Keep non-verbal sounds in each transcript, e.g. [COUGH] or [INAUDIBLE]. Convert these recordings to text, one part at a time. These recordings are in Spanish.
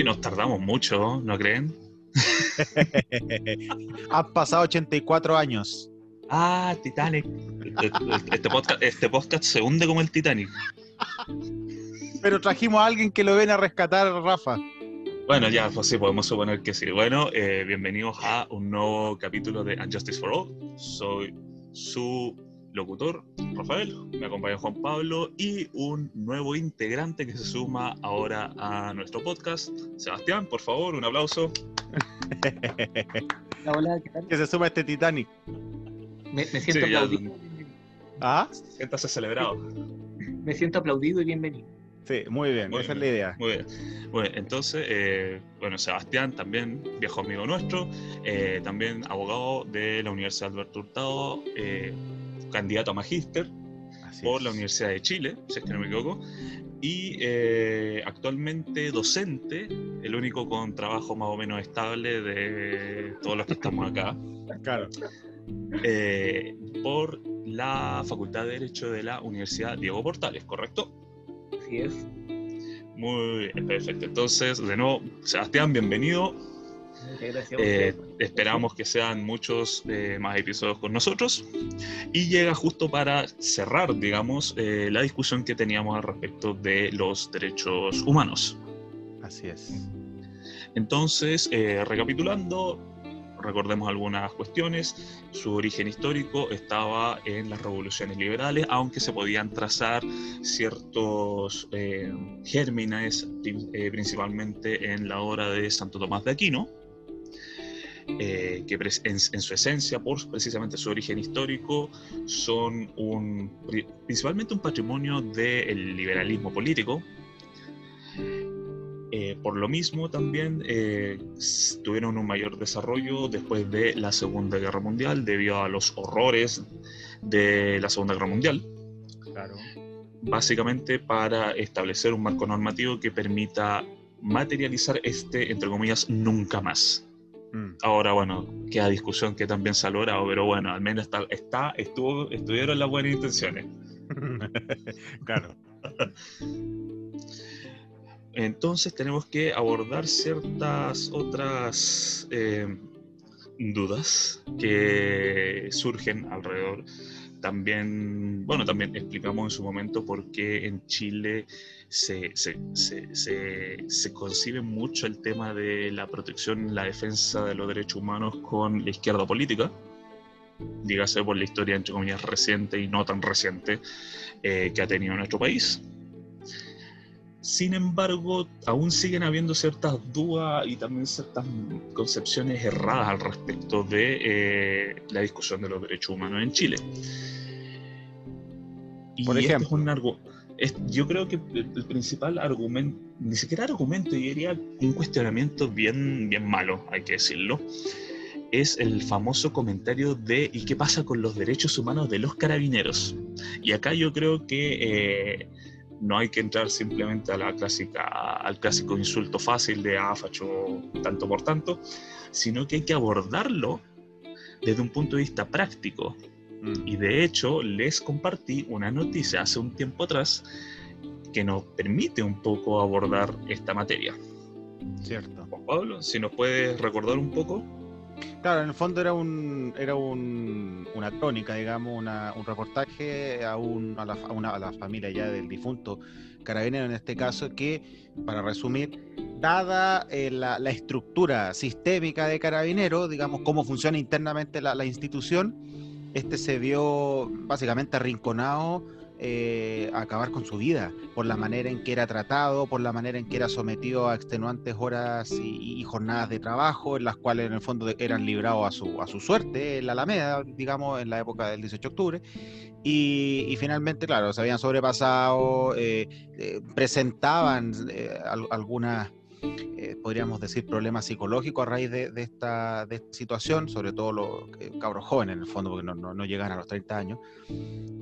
Hoy nos tardamos mucho, ¿no creen? [LAUGHS] Han pasado 84 años. Ah, Titanic. Este podcast, este podcast se hunde como el Titanic. Pero trajimos a alguien que lo ven a rescatar, Rafa. Bueno, ya, pues sí, podemos suponer que sí. Bueno, eh, bienvenidos a un nuevo capítulo de Unjustice for All. Soy su locutor, Rafael, me acompaña Juan Pablo y un nuevo integrante que se suma ahora a nuestro podcast, Sebastián, por favor, un aplauso. Hola, [LAUGHS] hola, ¿qué tal? Que se suma este Titanic. Me, siento aplaudido. ¿Ah? Siéntase celebrado. Me siento aplaudido y bienvenido. Sí, muy bien, esa es la idea. Muy bien. Bueno, entonces, eh, bueno, Sebastián también, viejo amigo nuestro, eh, también abogado de la Universidad Alberto Hurtado, eh, candidato a magíster por la Universidad de Chile, si es que no me equivoco, y eh, actualmente docente, el único con trabajo más o menos estable de todos los que estamos acá. Claro. Eh, por la Facultad de Derecho de la Universidad Diego Portales, ¿correcto? Así es. Muy bien, perfecto. Entonces, de nuevo, Sebastián, bienvenido. Eh, esperamos que sean muchos eh, más episodios con nosotros. Y llega justo para cerrar, digamos, eh, la discusión que teníamos al respecto de los derechos humanos. Así es. Entonces, recapitulando, recordemos algunas cuestiones. Su origen histórico estaba en las revoluciones liberales, aunque se podían trazar ciertos gérmenes, principalmente en la obra de Santo Tomás de Aquino eh, que en, su esencia, por precisamente su origen histórico, son un, principalmente un patrimonio del liberalismo político. Eh, por lo mismo también eh, tuvieron un mayor desarrollo después de la Segunda Guerra Mundial debido a los horrores de la Segunda Guerra Mundial. Claro. Básicamente para establecer un marco normativo que permita materializar este, entre comillas, nunca más. Mm. Ahora, bueno, queda discusión que también se ha logrado, pero bueno, al menos está, está estuvo, estuvieron las buenas intenciones. [LAUGHS] claro. Entonces tenemos que abordar ciertas otras eh, dudas que surgen alrededor. También, bueno, también explicamos en su momento por qué en Chile se, se, se, se, concibe mucho el tema de la protección, la defensa de los derechos humanos con la izquierda política, dígase por la historia, entre comillas, reciente y no tan reciente eh, que ha tenido nuestro país. Sin embargo, aún siguen habiendo ciertas dudas y también ciertas concepciones erradas al respecto de eh, la discusión de los derechos humanos en Chile. Y Por este ejemplo, yo creo que el, principal argumento, ni siquiera argumento, yo diría un cuestionamiento bien, bien malo, hay que decirlo, es el famoso comentario de ¿y qué pasa con los derechos humanos de los carabineros? Y acá yo creo que eh, no hay que entrar simplemente a la clásica, al clásico insulto fácil de ah, facho tanto por tanto, sino que hay que abordarlo desde un punto de vista práctico, Mm. Y de hecho, les compartí una noticia hace un tiempo atrás que nos permite un poco abordar esta materia. Cierto. Juan Pablo, si nos puedes recordar un poco. Claro, en el fondo era un era un, una crónica, digamos, un reportaje a, un, a, la, a, una, a la familia ya del difunto carabinero en este caso, que, para resumir, dada eh, la, la, estructura sistémica de carabinero, digamos, cómo funciona internamente la, la institución, este se vio básicamente arrinconado eh, a acabar con su vida por la manera en que era tratado, por la manera en que era sometido a extenuantes horas y, jornadas de trabajo, en las cuales en el fondo eran librados a su, a su suerte en la Alameda, digamos, en la época del 18 de octubre. Y, finalmente, claro, se habían sobrepasado, eh, eh, presentaban algunas eh, podríamos decir, problemas psicológicos a raíz de, esta, situación, sobre todo los cabros jóvenes en el fondo, porque no, llegan a los 30 años.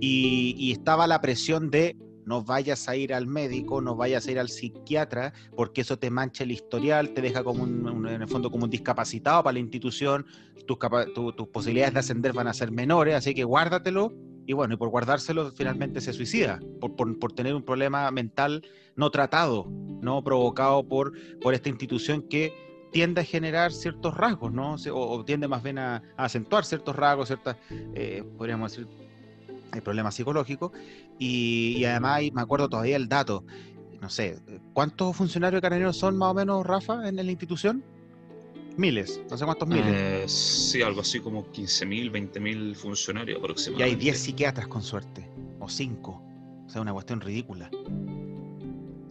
Y, estaba la presión de no vayas a ir al médico, no vayas a ir al psiquiatra, porque eso te mancha el historial, te deja como un, en el fondo como un discapacitado para la institución, tus, tus posibilidades de ascender van a ser menores, así que guárdatelo y bueno, y por guardárselo finalmente se suicida, por, por, tener un problema mental no tratado, no provocado por, por esta institución que tiende a generar ciertos rasgos, ¿no? O, tiende más bien a, acentuar ciertos rasgos, ciertas, eh, podríamos decir, hay problemas psicológicos. Y, y, además, me acuerdo todavía el dato, no sé, ¿cuántos funcionarios carabineros son más o menos, Rafa, en la institución? Miles, no sé cuántos miles. Eh, sí, algo así como 15.000, 20.000 funcionarios aproximadamente. Y hay 10 psiquiatras con suerte, o 5. O sea, una cuestión ridícula.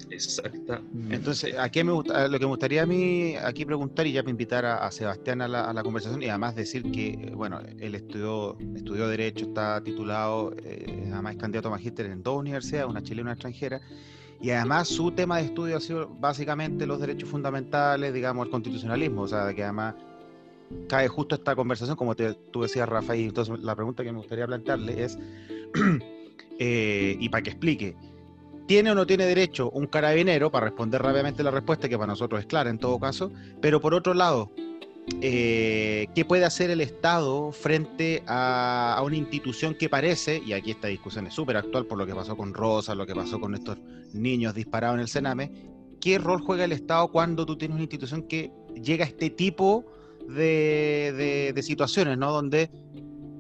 Exacta. Entonces, aquí me gusta, lo que me gustaría a mí aquí preguntar y ya me invitar a, Sebastián a la, conversación y además decir que, bueno, él estudió, estudió Derecho, está titulado, eh, además es candidato a magíster en dos universidades, una chilena y una extranjera, y además su tema de estudio ha sido básicamente los derechos fundamentales, digamos, el constitucionalismo, o sea, que además cae justo esta conversación, como tú decías, Rafael, entonces la pregunta que me gustaría plantearle es, [CLEARS THROAT] eh, y para que explique, ¿tiene o no tiene derecho un carabinero, para responder rápidamente la respuesta, que para nosotros es clara en todo caso, pero por otro lado, eh, qué puede hacer el Estado frente a, una institución que parece, y aquí esta discusión es súper actual por lo que pasó con Rosa, lo que pasó con estos niños disparados en el Sename, ¿qué rol juega el Estado cuando tú tienes una institución que llega a este tipo de, de situaciones, ¿no? Donde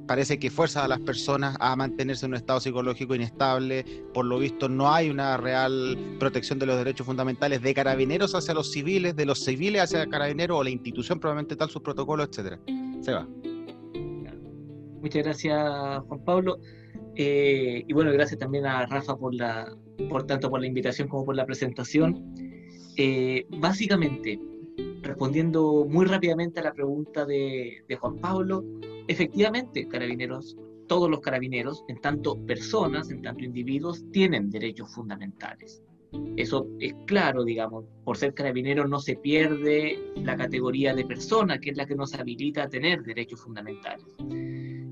parece que fuerza a las personas a mantenerse en un estado psicológico inestable. Por lo visto, no hay una real protección de los derechos fundamentales de carabineros hacia los civiles, de los civiles hacia carabineros o la institución probablemente tal, sus protocolos, etcétera. Se va. Muchas gracias, Juan Pablo. Eh, y bueno, gracias también a Rafa por la, por tanto por la invitación como por la presentación. Eh, básicamente, respondiendo muy rápidamente a la pregunta de, Juan Pablo, efectivamente, carabineros, todos los carabineros, en tanto personas, en tanto individuos, tienen derechos fundamentales. Eso es claro, digamos, por ser carabinero no se pierde la categoría de persona, que es la que nos habilita a tener derechos fundamentales.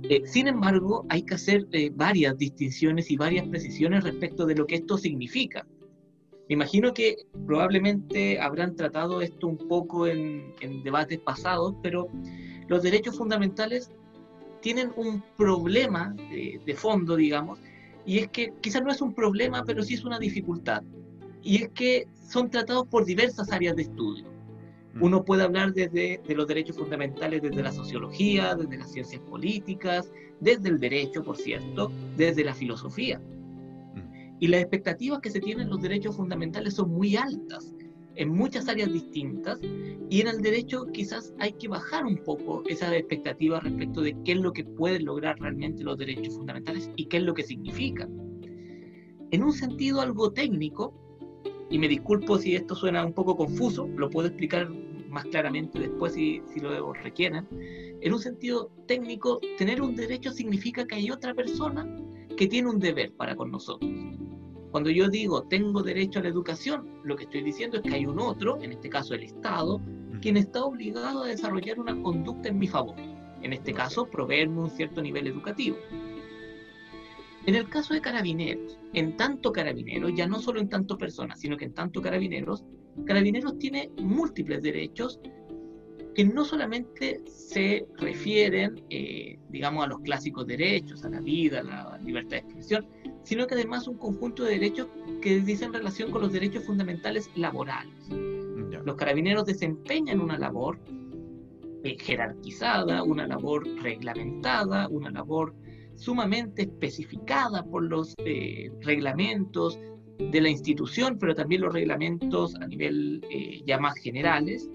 Eh, sin embargo, hay que hacer eh, varias distinciones y varias precisiones respecto de lo que esto significa. Me imagino que probablemente habrán tratado esto un poco en, en debates pasados, pero los derechos fundamentales tienen un problema de, fondo, digamos, y es que quizás no es un problema, pero sí es una dificultad. Y es que son tratados por diversas áreas de estudio. Mm. Uno puede hablar desde de los derechos fundamentales desde la sociología, desde las ciencias políticas, desde el derecho, por cierto, desde la filosofía. Y las expectativas que se tienen los derechos fundamentales son muy altas en muchas áreas distintas y en el derecho quizás hay que bajar un poco esas expectativas respecto de qué es lo que pueden lograr realmente los derechos fundamentales y qué es lo que significa. En un sentido algo técnico, y me disculpo si esto suena un poco confuso, lo puedo explicar más claramente después si, si lo requieren, en un sentido técnico, tener un derecho significa que hay otra persona que tiene un deber para con nosotros. Cuando yo digo tengo derecho a la educación, lo que estoy diciendo es que hay un otro, en este caso el Estado, quien está obligado a desarrollar una conducta en mi favor. En este caso, proveerme un cierto nivel educativo. En el caso de carabineros, en tanto carabineros, ya no solo en tanto personas, sino que en tanto carabineros, carabineros tiene múltiples derechos que no solamente se refieren, eh, digamos, a los clásicos derechos, a la vida, a la libertad de expresión, sino que además un conjunto de derechos que dicen relación con los derechos fundamentales laborales. Los carabineros desempeñan una labor eh, jerarquizada, una labor reglamentada, una labor sumamente especificada por los eh, reglamentos de la institución, pero también los reglamentos a nivel ya más generales,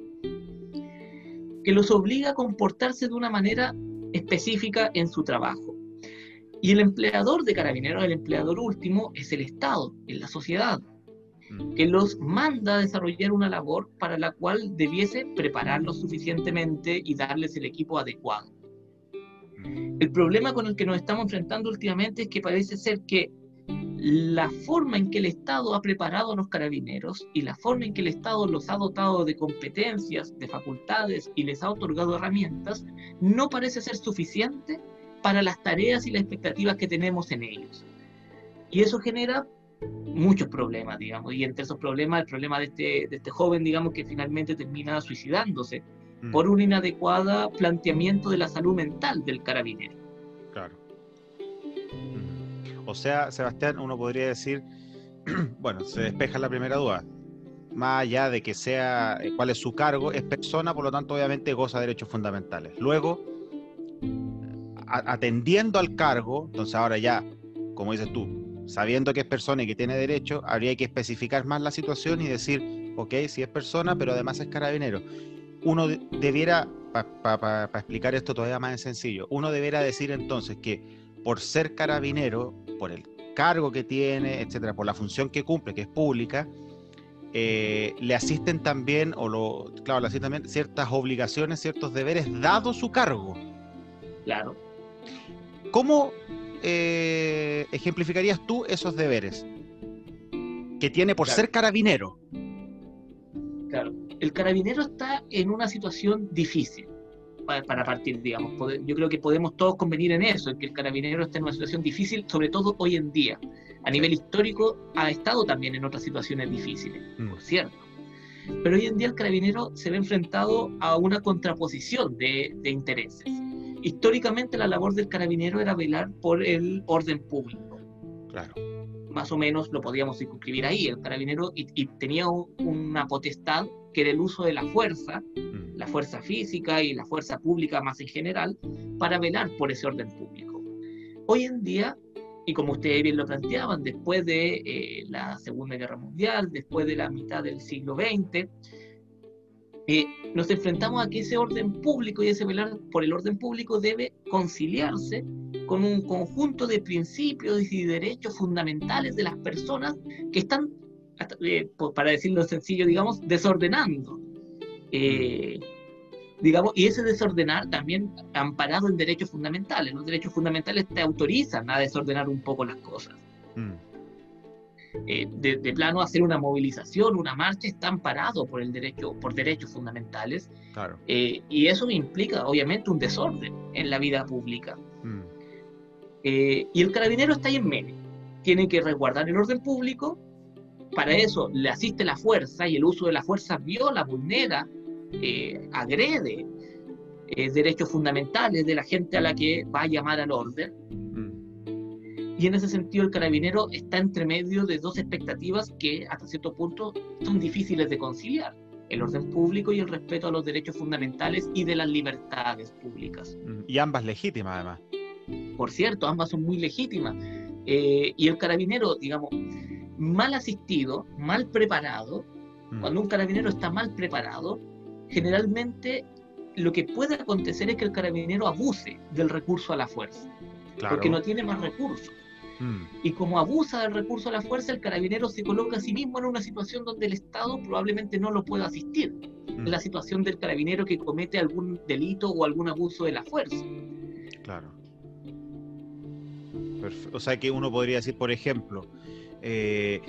que los obliga a comportarse de una manera específica en su trabajo. Y el empleador de carabineros, el empleador último, es el Estado, es la sociedad, mm. que los manda a desarrollar una labor para la cual debiese prepararlos suficientemente y darles el equipo adecuado. Mm. El problema con el que nos estamos enfrentando últimamente es que parece ser que la forma en que el Estado ha preparado a los carabineros y la forma en que el Estado los ha dotado de competencias, de facultades y les ha otorgado herramientas, no parece ser suficiente para las tareas y las expectativas que tenemos en ellos. Y eso genera muchos problemas, digamos, y entre esos problemas el problema de este, de este joven, digamos, que finalmente termina suicidándose mm. por un inadecuado planteamiento de la salud mental del carabinero. Claro. O sea, Sebastián, uno podría decir, [CLEARS THROAT] bueno, se despeja la primera duda. Más allá de que sea eh, cuál es su cargo, es persona, por lo tanto, obviamente goza de derechos fundamentales. Luego, atendiendo al cargo, entonces ahora ya, como dices tú, sabiendo que es persona y que tiene derecho, habría que especificar más la situación y decir, ok, si es persona, pero además es carabinero. Uno debiera, para explicar esto todavía más sencillo, uno debiera decir entonces que por ser carabinero, por el cargo que tiene, etcétera, por la función que cumple, que es pública, eh, le asisten también, o lo, claro, le asisten también ciertas obligaciones, ciertos deberes, dado su cargo. Claro. ¿Cómo eh, ejemplificarías tú esos deberes que tiene por ser carabinero? Claro, el carabinero está en una situación difícil para, partir, digamos. Yo creo que podemos todos convenir en eso, en que el carabinero está en una situación difícil, sobre todo hoy en día. A nivel histórico ha estado también en otras situaciones difíciles, mm. por cierto. Pero hoy en día el carabinero se ve enfrentado a una contraposición de, de intereses. Históricamente la labor del carabinero era velar por el orden público. Claro. Más o menos lo podíamos circunscribir ahí. El carabinero y, tenía una potestad que era el uso de la fuerza, mm. la fuerza física y la fuerza pública más en general, para velar por ese orden público. Hoy en día, y como ustedes bien lo planteaban, después de eh, la Segunda Guerra Mundial, después de la mitad del siglo XX, eh, nos enfrentamos a que ese orden público y ese velar por el orden público debe conciliarse con un conjunto de principios y derechos fundamentales de las personas que están, eh, para decirlo sencillo, digamos, desordenando. Eh, digamos, y ese desordenar también amparado en derechos fundamentales. Los derechos fundamentales te autorizan a desordenar un poco las cosas. Mm. Eh, de, plano hacer una movilización, una marcha, está amparado por el derecho, por derechos fundamentales. Eh, y eso implica, obviamente, un desorden en la vida pública. Mm. Eh, y el carabinero está ahí en medio. Tiene que resguardar el orden público. Para eso le asiste la fuerza y el uso de la fuerza viola, vulnera, agrede derechos fundamentales de la gente a la que va a llamar al orden y en ese sentido el carabinero está entre medio de dos expectativas que hasta cierto punto son difíciles de conciliar, el orden público y el respeto a los derechos fundamentales y de las libertades públicas. Y ambas legítimas además. Por cierto, ambas son muy legítimas. Eh, y el carabinero, digamos, mal asistido, mal preparado, mm. cuando un carabinero está mal preparado, generalmente lo que puede acontecer es que el carabinero abuse del recurso a la fuerza, porque no tiene más recursos. Mm. Y como abusa del recurso de la fuerza, el carabinero se coloca a sí mismo en una situación donde el Estado probablemente no lo pueda asistir. Mm. la situación del carabinero que comete algún delito o algún abuso de la fuerza. Claro. O sea que uno podría decir, por ejemplo, eh,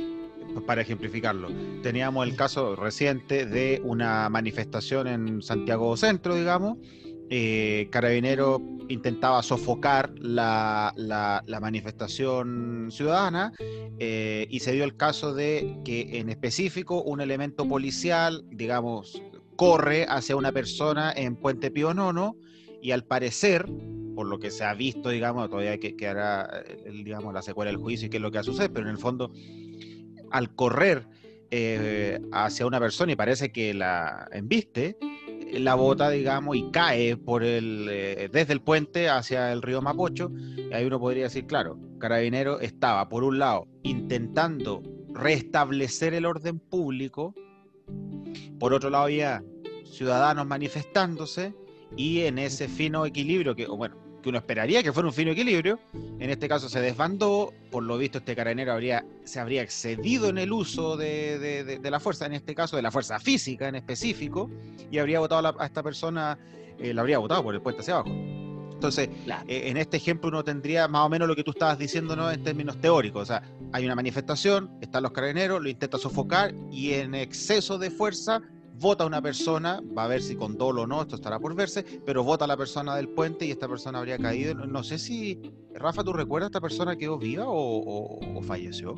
para ejemplificarlo, teníamos el caso reciente de una manifestación en Santiago Centro, digamos, eh, Carabinero intentaba sofocar la, manifestación ciudadana eh, y se dio el caso de que en específico un elemento policial, digamos, corre hacia una persona en Puente Pío Nono y al parecer, por lo que se ha visto, digamos, todavía que, hará, digamos, la secuela del juicio y qué es lo que va a suceder, pero en el fondo, al correr eh, hacia una persona y parece que la embiste, la bota, digamos, y cae por el, eh, desde el puente hacia el río Mapocho. Y ahí uno podría decir, claro, Carabinero estaba, por un lado, intentando restablecer el orden público, por otro lado había ciudadanos manifestándose, y en ese fino equilibrio, que, bueno, que uno esperaría que fuera un fino equilibrio. En este caso se desbandó, por lo visto este carabinero habría, se habría excedido en el uso de, la fuerza, en este caso de la fuerza física en específico, y habría votado a, esta persona, eh, la habría votado por el puente hacia abajo. Entonces, eh, en este ejemplo uno tendría más o menos lo que tú estabas diciendo ¿no? en términos teóricos. O sea, hay una manifestación, están los carabineros, lo intenta sofocar y en exceso de fuerza vota una persona, va a ver si con dolo o no, esto estará por verse, pero vota a la persona del puente y esta persona habría caído. No sé si, Rafa, ¿tú recuerdas esta persona quedó viva o, falleció?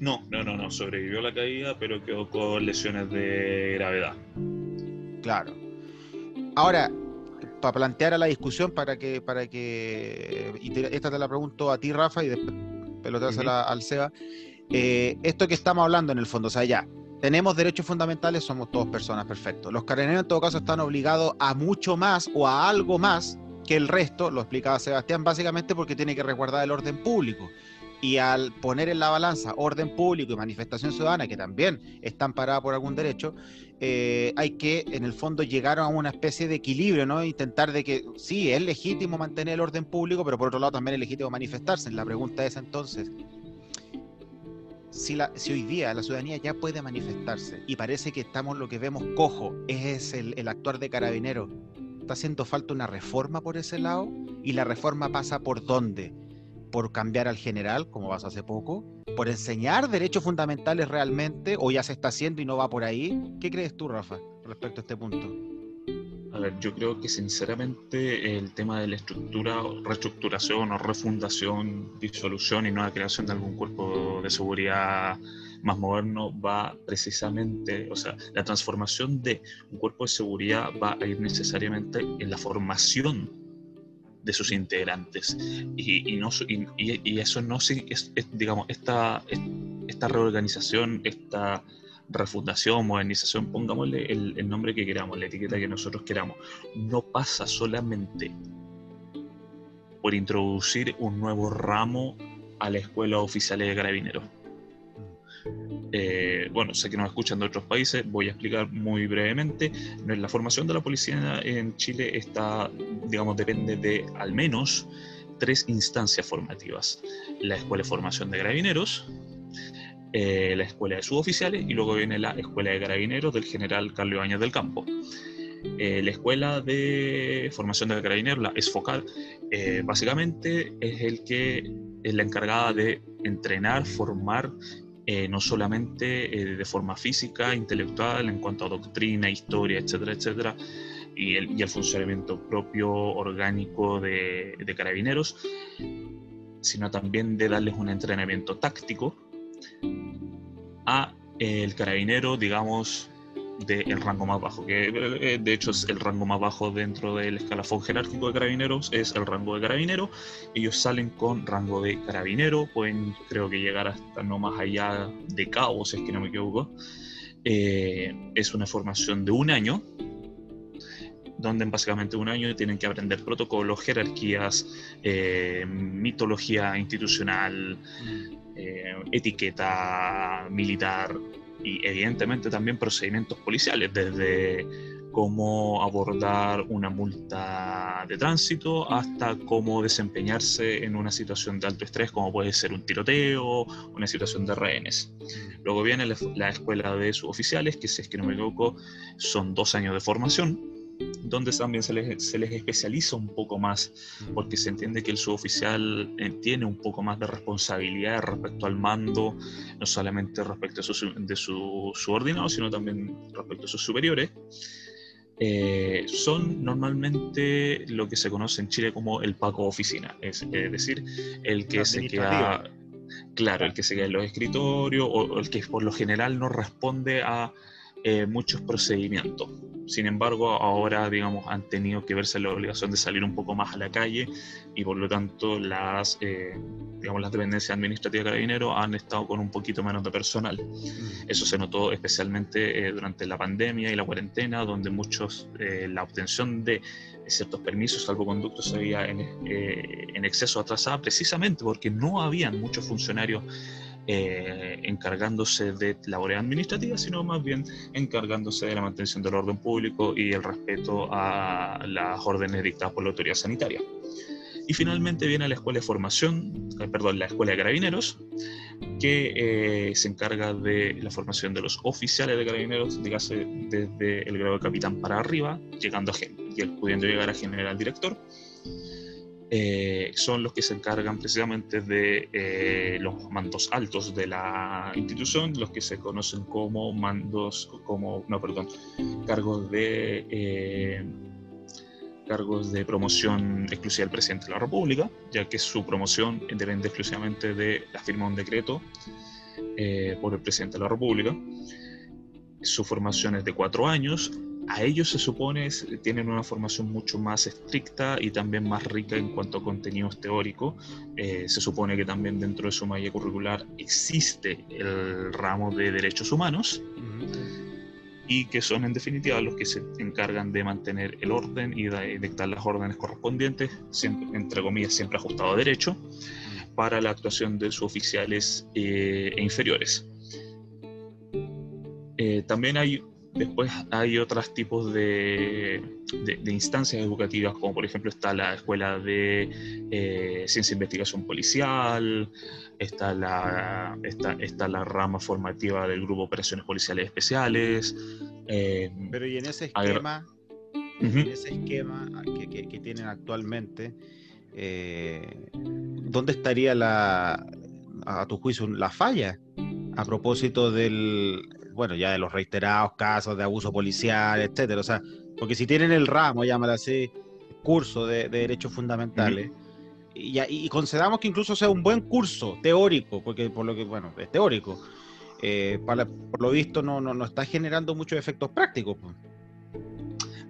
No, no, no, no, sobrevivió la caída, pero quedó con lesiones de gravedad. Claro. Ahora, para plantear a la discusión, para que, para que, y esta te la pregunto a ti, Rafa, y después pelotazos al SEBA. Eh, esto que estamos hablando en el fondo, o sea, ya, tenemos derechos fundamentales, somos todos personas, perfecto. Los carabineros en todo caso están obligados a mucho más o a algo más que el resto, lo explicaba Sebastián, básicamente porque tiene que resguardar el orden público. Y al poner en la balanza orden público y manifestación ciudadana, que también están paradas por algún derecho, eh, hay que, en el fondo, llegar a una especie de equilibrio, ¿no? Intentar de que, sí, es legítimo mantener el orden público, pero por otro lado también es legítimo manifestarse. La pregunta es entonces, si, hoy día la ciudadanía ya puede manifestarse y parece que estamos lo que vemos cojo, es el, el actuar de carabinero, ¿está haciendo falta una reforma por ese lado? ¿Y la reforma pasa por dónde? ¿Por cambiar al general, como vas hace poco? ¿Por enseñar derechos fundamentales realmente? ¿O ya se está haciendo y no va por ahí? ¿Qué crees tú, Rafa, respecto a este punto? A ver, yo creo que sinceramente el tema de la estructura, reestructuración o refundación, disolución y nueva creación de algún cuerpo de seguridad más moderno va precisamente, o sea, la transformación de un cuerpo de seguridad va a ir necesariamente en la formación de sus integrantes. Y, no, y, eso no digamos, esta, esta reorganización, esta refundación, modernización, pongámosle el, nombre que queramos, la etiqueta que nosotros queramos, no pasa solamente por introducir un nuevo ramo a la escuela oficial de carabineros. Eh, bueno, sé que nos escuchan de otros países, voy a explicar muy brevemente. La formación de la policía en Chile está, digamos, depende de al menos tres instancias formativas. La Escuela de Formación de Carabineros, eh, la Escuela de Suboficiales y luego viene la Escuela de Carabineros del general Carlos Bañas del Campo. Eh, la Escuela de Formación de Carabineros, la ESFOCAR, eh, básicamente es el que es la encargada de entrenar, formar no solamente de forma física, intelectual, en cuanto a doctrina, historia, etcétera, etcétera, y el, funcionamiento propio orgánico de, carabineros, sino también de darles un entrenamiento táctico a el carabinero, digamos, del rango más bajo, que eh, de hecho es el rango más bajo dentro del escalafón jerárquico de carabineros, es el rango de carabinero. Ellos salen con rango de carabinero, pueden creo que llegar hasta no más allá de cabo, si es que no me equivoco. Eh, es una formación de un año, donde en básicamente un año tienen que aprender protocolos, jerarquías, eh, mitología institucional, mm. Eh, etiqueta militar y evidentemente también procedimientos policiales, desde cómo abordar una multa de tránsito hasta cómo desempeñarse en una situación de alto estrés, como puede ser un tiroteo, una situación de rehenes. Luego viene la, escuela de suboficiales, que si es que no me equivoco, son dos años de formación donde también se les, se les, especializa un poco más, porque se entiende que el suboficial eh, tiene un poco más de responsabilidad respecto al mando, no solamente respecto a su, de su subordinado, sino también respecto a sus superiores. Eh, son normalmente lo que se conoce en Chile como el Paco Oficina, es, decir, el que se queda, claro, el que se queda en los escritorios o el que por lo general no responde a eh, muchos procedimientos. Sin embargo, ahora, digamos, han tenido que verse la obligación de salir un poco más a la calle y por lo tanto las, eh, digamos, las dependencias administrativas de carabineros han estado con un poquito menos de personal. Mm. Eso se notó especialmente eh, durante la pandemia y la cuarentena, donde muchos, la obtención de ciertos permisos, salvoconductos, se veía en, en exceso atrasada precisamente porque no habían muchos funcionarios eh, encargándose de labores administrativas, sino más bien encargándose de la mantención del orden público y el respeto a las órdenes dictadas por la autoridad sanitaria. Y finalmente viene la escuela de formación, eh, perdón, la escuela de carabineros, que eh, se encarga de la formación de los oficiales de carabineros, dígase desde el grado de capitán para arriba, llegando a y pudiendo llegar a general director eh, son los que se encargan precisamente de eh, los mandos altos de la institución, los que se conocen como mandos, como, no, perdón, cargos de, eh, cargos de promoción exclusiva del presidente de la República, ya que su promoción depende exclusivamente de la firma de un decreto por el presidente de la República. Su formación es de cuatro años, a ellos se supone tienen una formación mucho más estricta y también más rica en cuanto a contenidos teóricos. Eh, se supone que también dentro de su malla curricular existe el ramo de derechos humanos y que son en definitiva los que se encargan de mantener el orden y de dictar las órdenes correspondientes, entre comillas, siempre ajustado a derecho, para la actuación de sus oficiales eh, e inferiores. Eh, también hay Después hay otros tipos de, de, instancias educativas, como por ejemplo está la Escuela de eh, Ciencia e Investigación Policial, está la, está, está la rama formativa del Grupo Operaciones Policiales Especiales. Eh, Pero y en ese esquema, en ese esquema que, que, tienen actualmente, eh, ¿dónde estaría la, a tu juicio, la falla? A propósito del, bueno, ya de los reiterados casos de abuso policial, etcétera. O sea, porque si tienen el ramo, llámalo así, curso de, derechos fundamentales, y, concedamos que incluso sea un buen curso teórico, porque por lo que, bueno, es teórico, eh, por lo visto no, no, está generando muchos efectos prácticos. Pues.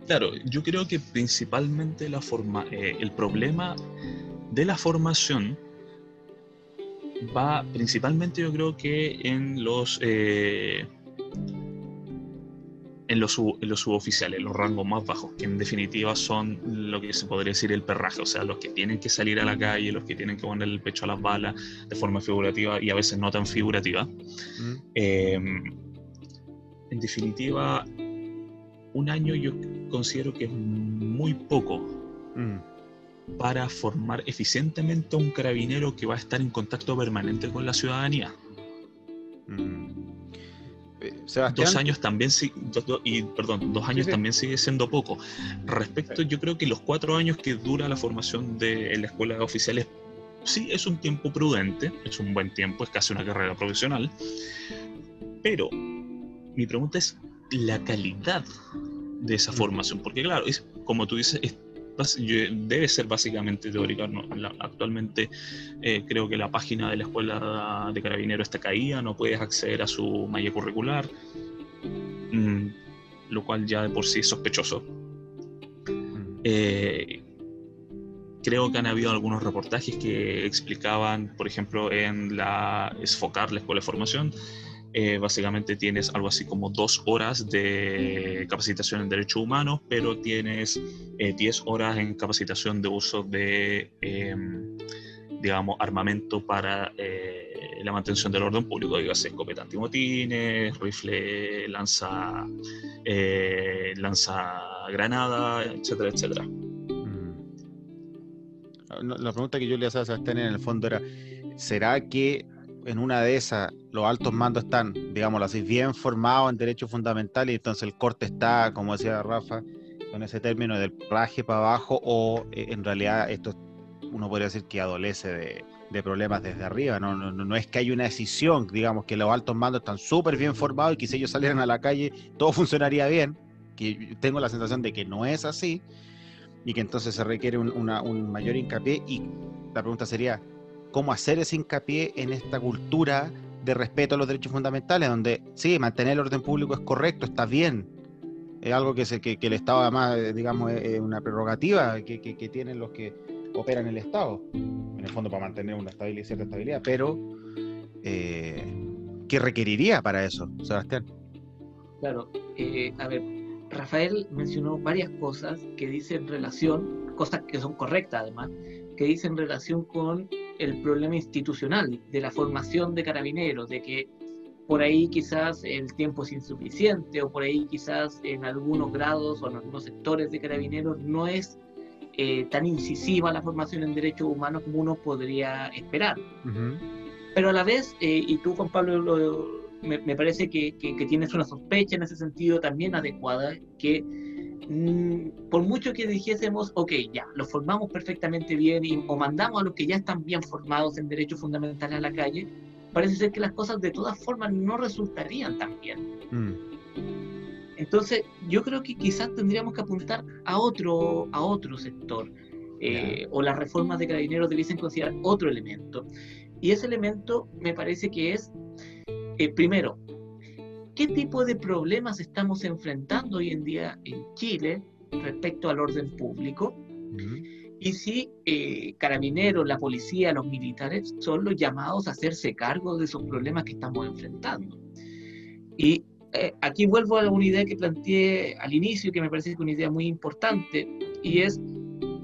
Claro, yo creo que principalmente la forma, eh, el problema de la formación va principalmente yo creo que en los eh, en los, en los suboficiales, los rangos más bajos, que en definitiva son lo que se podría decir el perraje, o sea, los que tienen que salir a la calle, los que tienen que poner el pecho a las balas de forma figurativa y a veces no tan figurativa. Mm. Em, en definitiva, un año yo considero que es muy poco mm. para formar eficientemente a un carabinero que va a estar en contacto permanente con la ciudadanía. Mm. Dos años también y perdón, dos años también sigue siendo poco. Respecto, yo creo que los cuatro años que dura la formación de la escuela de oficiales, sí es un tiempo prudente, es un buen tiempo, es casi una carrera profesional. Pero mi pregunta es la calidad de esa formación, porque claro, es como tú dices, es debe ser básicamente teórica. actualmente eh, creo que la página de la escuela de carabinero está caída, no puedes acceder a su malla curricular, mm, lo cual ya de por sí es sospechoso. Mm. Eh, creo que han habido algunos reportajes que explicaban, por ejemplo, en la ESFOCAR, la Escuela de Formación, eh, básicamente tienes algo así como dos horas de capacitación en derechos humanos, pero tienes eh, diez horas en capacitación de uso de, em, digamos, armamento para eh, la mantención del orden público, dígase escopeta antimotines, rifle, lanza, lanza granada, etcétera, etcétera. Mm. La pregunta que yo le hacía a Sebastián en el fondo era, ¿será que en una de esas los altos mandos están, digámoslo así, bien formados en derechos fundamentales y entonces el corte está, como decía Rafa, con ese término del plaje para abajo o eh, en realidad esto uno podría decir que adolece de, problemas desde arriba, ¿no? No, es que hay una decisión, digamos que los altos mandos están súper bien formados y que si ellos salieran a la calle todo funcionaría bien, tengo la sensación de que no es así y que entonces se requiere un, un mayor hincapié y la pregunta sería, cómo hacer ese hincapié en esta cultura de respeto a los derechos fundamentales, donde sí, mantener el orden público es correcto, está bien, es algo que, el Estado además, eh, digamos, es una prerrogativa que, que, tienen los que operan el Estado, en el fondo para mantener una estabilidad, cierta estabilidad, pero eh, ¿qué requeriría para eso, Sebastián? Claro, eh, a ver, Rafael mencionó varias cosas que dicen relación, cosas que son correctas además, que dicen relación con el problema institucional de la formación de carabineros, de que por ahí quizás el tiempo es insuficiente o por ahí quizás en algunos grados o en algunos sectores de carabineros no es eh, tan incisiva la formación en derechos humanos como uno podría esperar. Pero a la vez, eh, y tú Juan Pablo me, parece que, que, que, tienes una sospecha en ese sentido también adecuada, que por mucho que dijésemos, ok, ya, los formamos perfectamente bien y, o mandamos a los que ya están bien formados en derechos fundamentales a la calle, parece ser que las cosas de todas formas no resultarían tan bien. Mm. Entonces, yo creo que quizás tendríamos que apuntar a otro, a otro sector, eh, o las reformas de carabineros debiesen considerar otro elemento. Y ese elemento me parece que es, eh, primero, qué tipo de problemas estamos enfrentando hoy en día en Chile respecto al orden público y si eh, carabineros, la policía, los militares son los llamados a hacerse cargo de esos problemas que estamos enfrentando. Y eh, aquí vuelvo a una idea que planteé al inicio, que me parece que es una idea muy importante, y es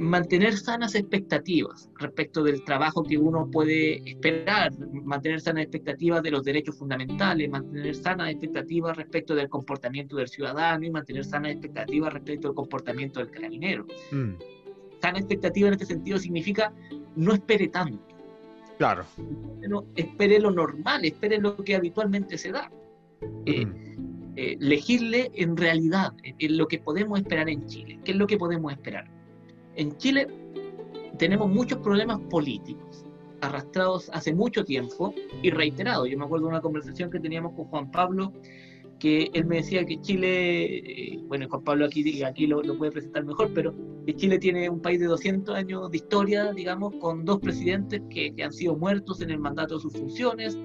mantener sanas expectativas respecto del trabajo que uno puede esperar, mantener sanas expectativas de los derechos fundamentales, mantener sanas expectativas respecto del comportamiento del ciudadano y mantener sanas expectativas respecto del comportamiento del carabinero. Mm. Sana expectativa en este sentido significa no espere tanto. Claro. No, espere lo normal, espere lo que habitualmente se da. Eh, eh, elegirle en realidad en lo que podemos esperar en Chile. ¿Qué es lo que podemos esperar? En Chile tenemos muchos problemas políticos arrastrados hace mucho tiempo y reiterados. Yo me acuerdo de una conversación que teníamos con Juan Pablo, que él me decía que Chile, eh, bueno, Juan Pablo aquí, aquí lo, puede presentar mejor, pero que Chile tiene un país de 200 años de historia, digamos, con dos presidentes que, han sido muertos en el mandato de sus funciones,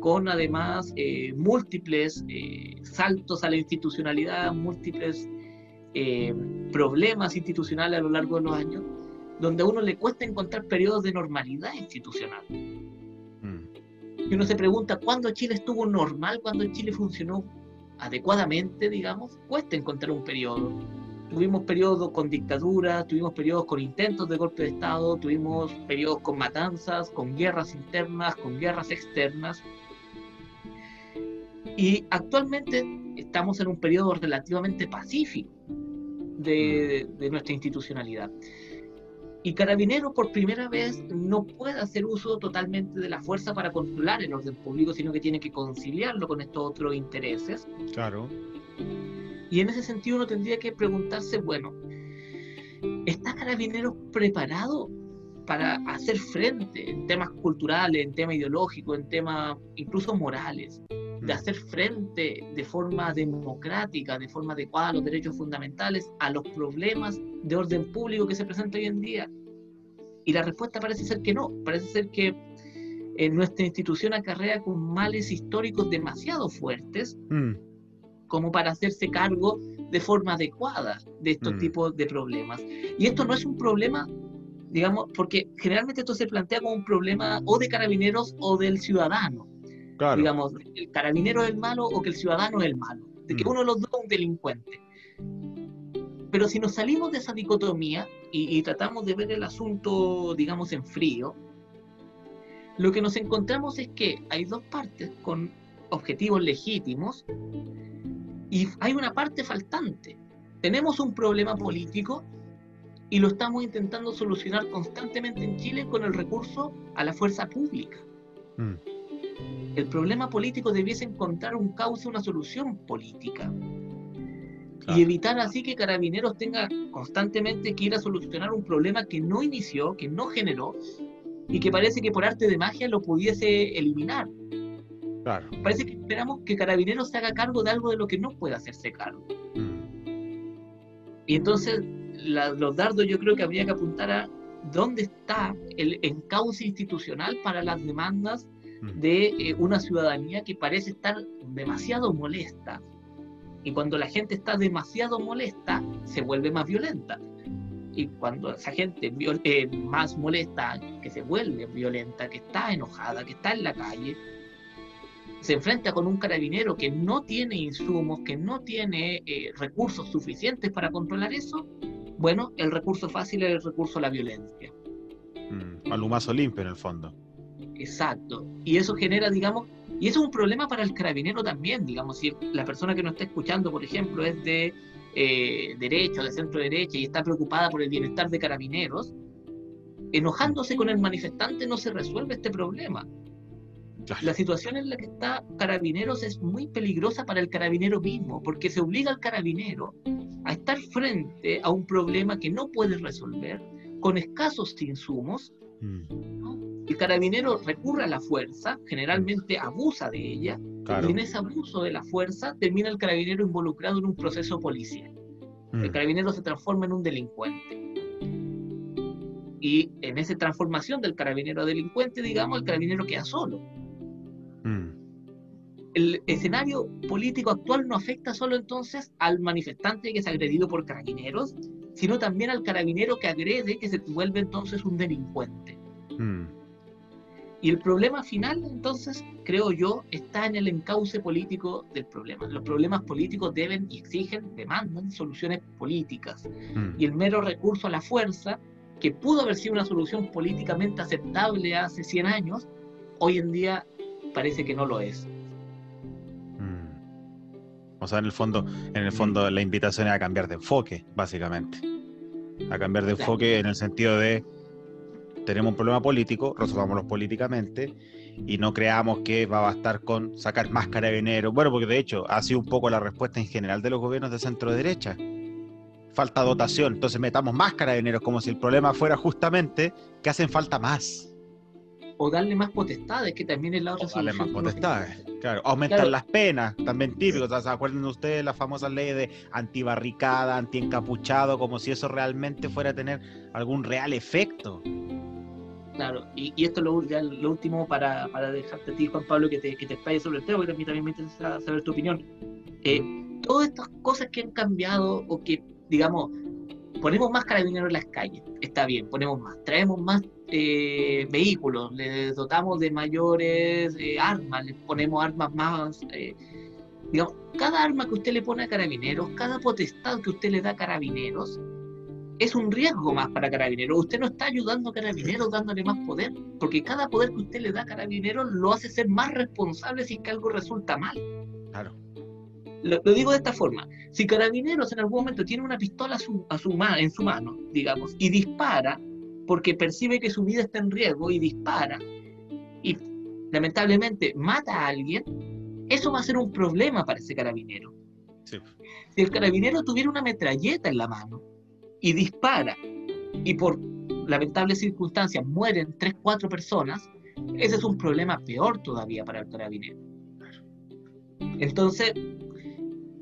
con además eh, múltiples eh, saltos a la institucionalidad, múltiples eh, problemas institucionales a lo largo de los años, donde a uno le cuesta encontrar periodos de normalidad institucional. Mm. Y uno se pregunta, ¿cuándo Chile estuvo normal? ¿Cuándo Chile funcionó adecuadamente, digamos? Cuesta encontrar un periodo. Tuvimos periodos con dictadura, tuvimos periodos con intentos de golpe de Estado, tuvimos periodos con matanzas, con guerras internas, con guerras externas. Y actualmente estamos en un periodo relativamente pacífico de, nuestra institucionalidad. Y Carabinero por primera vez no puede hacer uso totalmente de la fuerza para controlar el orden público, sino que tiene que conciliarlo con estos otros intereses. Claro. Y en ese sentido uno tendría que preguntarse, bueno, ¿está Carabinero preparado para hacer frente en temas culturales, en temas ideológicos, en temas incluso morales, de hacer frente de forma democrática, de forma adecuada a los derechos fundamentales, a los problemas de orden público que se presentan hoy en día? Y la respuesta parece ser que no, parece ser que en nuestra institución acarrea con males históricos demasiado fuertes mm. como para hacerse cargo de forma adecuada de estos mm. tipos de problemas. Y esto no es un problema digamos, porque generalmente esto se plantea como un problema o de carabineros o del ciudadano. Digamos, el carabinero es el malo o que el ciudadano es el malo. De que mm. uno de los dos es un delincuente. Pero si nos salimos de esa dicotomía y, tratamos de ver el asunto, digamos, en frío, lo que nos encontramos es que hay dos partes con objetivos legítimos y hay una parte faltante. Tenemos un problema político y lo estamos intentando solucionar constantemente en Chile con el recurso a la fuerza pública. Mm. El problema político debiese encontrar un cauce, una solución política. Y evitar así que Carabineros tenga constantemente que ir a solucionar un problema que no inició, que no generó y que parece que por arte de magia lo pudiese eliminar. Claro. Parece que esperamos que Carabineros se haga cargo de algo de lo que no puede hacerse cargo. Mm. Y entonces los dardos yo creo que habría que apuntar a dónde está el encauce institucional para las demandas. De eh, una ciudadanía que parece estar demasiado molesta. Y cuando la gente está demasiado molesta, se vuelve más violenta. Y cuando esa gente eh, más molesta, que se vuelve violenta, que está enojada, que está en la calle, se enfrenta con un carabinero que no tiene insumos, que no tiene eh, recursos suficientes para controlar eso, bueno, el recurso fácil es el recurso a la violencia. Mm, malumazo limpio en el fondo. Exacto. Y eso genera, digamos, y eso es un problema para el carabinero también, digamos, si la persona que nos está escuchando, por ejemplo, es de eh, derecha o de centro derecha y está preocupada por el bienestar de carabineros, enojándose con el manifestante no se resuelve este problema. La situación en la que está Carabineros es muy peligrosa para el carabinero mismo, porque se obliga al carabinero a estar frente a un problema que no puede resolver con escasos insumos. Mm. El carabinero recurre a la fuerza, generalmente abusa de ella, y en ese abuso de la fuerza termina el carabinero involucrado en un proceso policial. El mm. carabinero se transforma en un delincuente. Y en esa transformación del carabinero a delincuente, digamos, el carabinero queda solo el escenario político actual no afecta solo entonces al manifestante que es agredido por carabineros, sino también al carabinero que agrede, que se vuelve entonces un delincuente. Mm. Y el problema final, entonces, creo yo, está en el encauce político del problema. Los problemas políticos deben y exigen, demandan soluciones políticas. Mm. Y el mero recurso a la fuerza, que pudo haber sido una solución políticamente aceptable hace 100 años, hoy en día parece que no lo es. Mm. O sea, en el fondo, en el fondo la invitación es a cambiar de enfoque, básicamente. A cambiar de enfoque en el sentido de tenemos un problema político, resolvámoslo políticamente y no creamos que va a bastar con sacar más carabineros. Bueno, porque de hecho ha sido un poco la respuesta en general de los gobiernos de centro derecha. Falta dotación, entonces metamos más carabineros como si el problema fuera justamente que hacen falta más. O darle más potestades, que también es la otra o Darle más potestades, claro. Aumentar las penas, también típico. ¿Se acuerdan ustedes la famosa ley de antibarricada, antiencapuchado, como si eso realmente fuera a tener algún real efecto? Claro, y, esto es lo, último para, para, dejarte a ti, Juan Pablo, que te, que te sobre el tema, porque a mí también me interesa saber tu opinión. Eh, todas estas cosas que han cambiado o que, digamos, ponemos más carabineros en las calles, está bien, ponemos más, traemos más eh, vehículos, les dotamos de mayores eh, armas, les ponemos armas más... digamos, cada arma que usted le pone a carabineros, cada potestad que usted le da a carabineros, es un riesgo más para Carabineros. Usted no está ayudando a Carabineros dándole más poder, porque cada poder que usted le da a Carabineros lo hace ser más responsable si es que algo resulta mal. Claro. Lo, digo de esta forma. Si Carabineros en algún momento tiene una pistola a su, a en su mano, digamos, y dispara porque percibe que su vida está en riesgo y dispara, y lamentablemente mata a alguien, eso va a ser un problema para ese carabinero. Si el carabinero tuviera una metralleta en la mano, y dispara y por lamentables circunstancias mueren tres, cuatro personas, ese es un problema peor todavía para el carabinero. Entonces,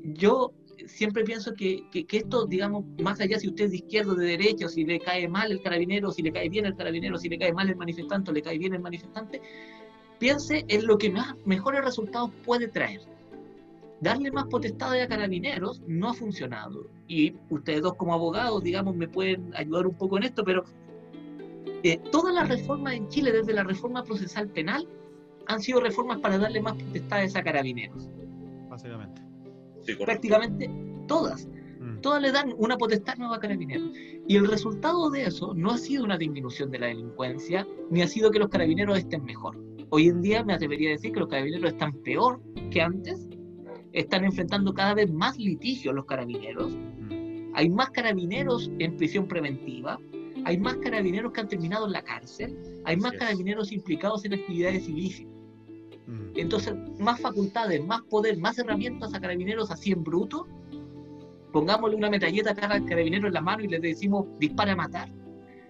yo siempre pienso que, que, esto, digamos, más allá si usted es de izquierda o de derecha, si le cae mal el carabinero, si le cae bien el carabinero, si le cae mal el manifestante o le cae bien el manifestante, piense en lo que más, mejores resultados puede traer darle más potestades a carabineros no ha funcionado. Y ustedes dos como abogados, digamos, me pueden ayudar un poco en esto, pero eh, todas las reformas en Chile, desde la reforma procesal penal, han sido reformas para darle más potestades a carabineros. Básicamente. Prácticamente todas. Mm. Todas le dan una potestad nueva a carabineros. Y el resultado de eso no ha sido una disminución de la delincuencia, ni ha sido que los carabineros estén mejor. Hoy en día me atrevería a decir que los carabineros están peor que antes están enfrentando cada vez más litigios los carabineros. Mm. Hay más carabineros en prisión preventiva, hay más carabineros que han terminado en la cárcel, hay más carabineros implicados en actividades ilícitas. Mm. Entonces, más facultades, más poder, más herramientas a carabineros así en bruto. Pongámosle una metralleta a cada carabinero en la mano y le decimos dispara a matar.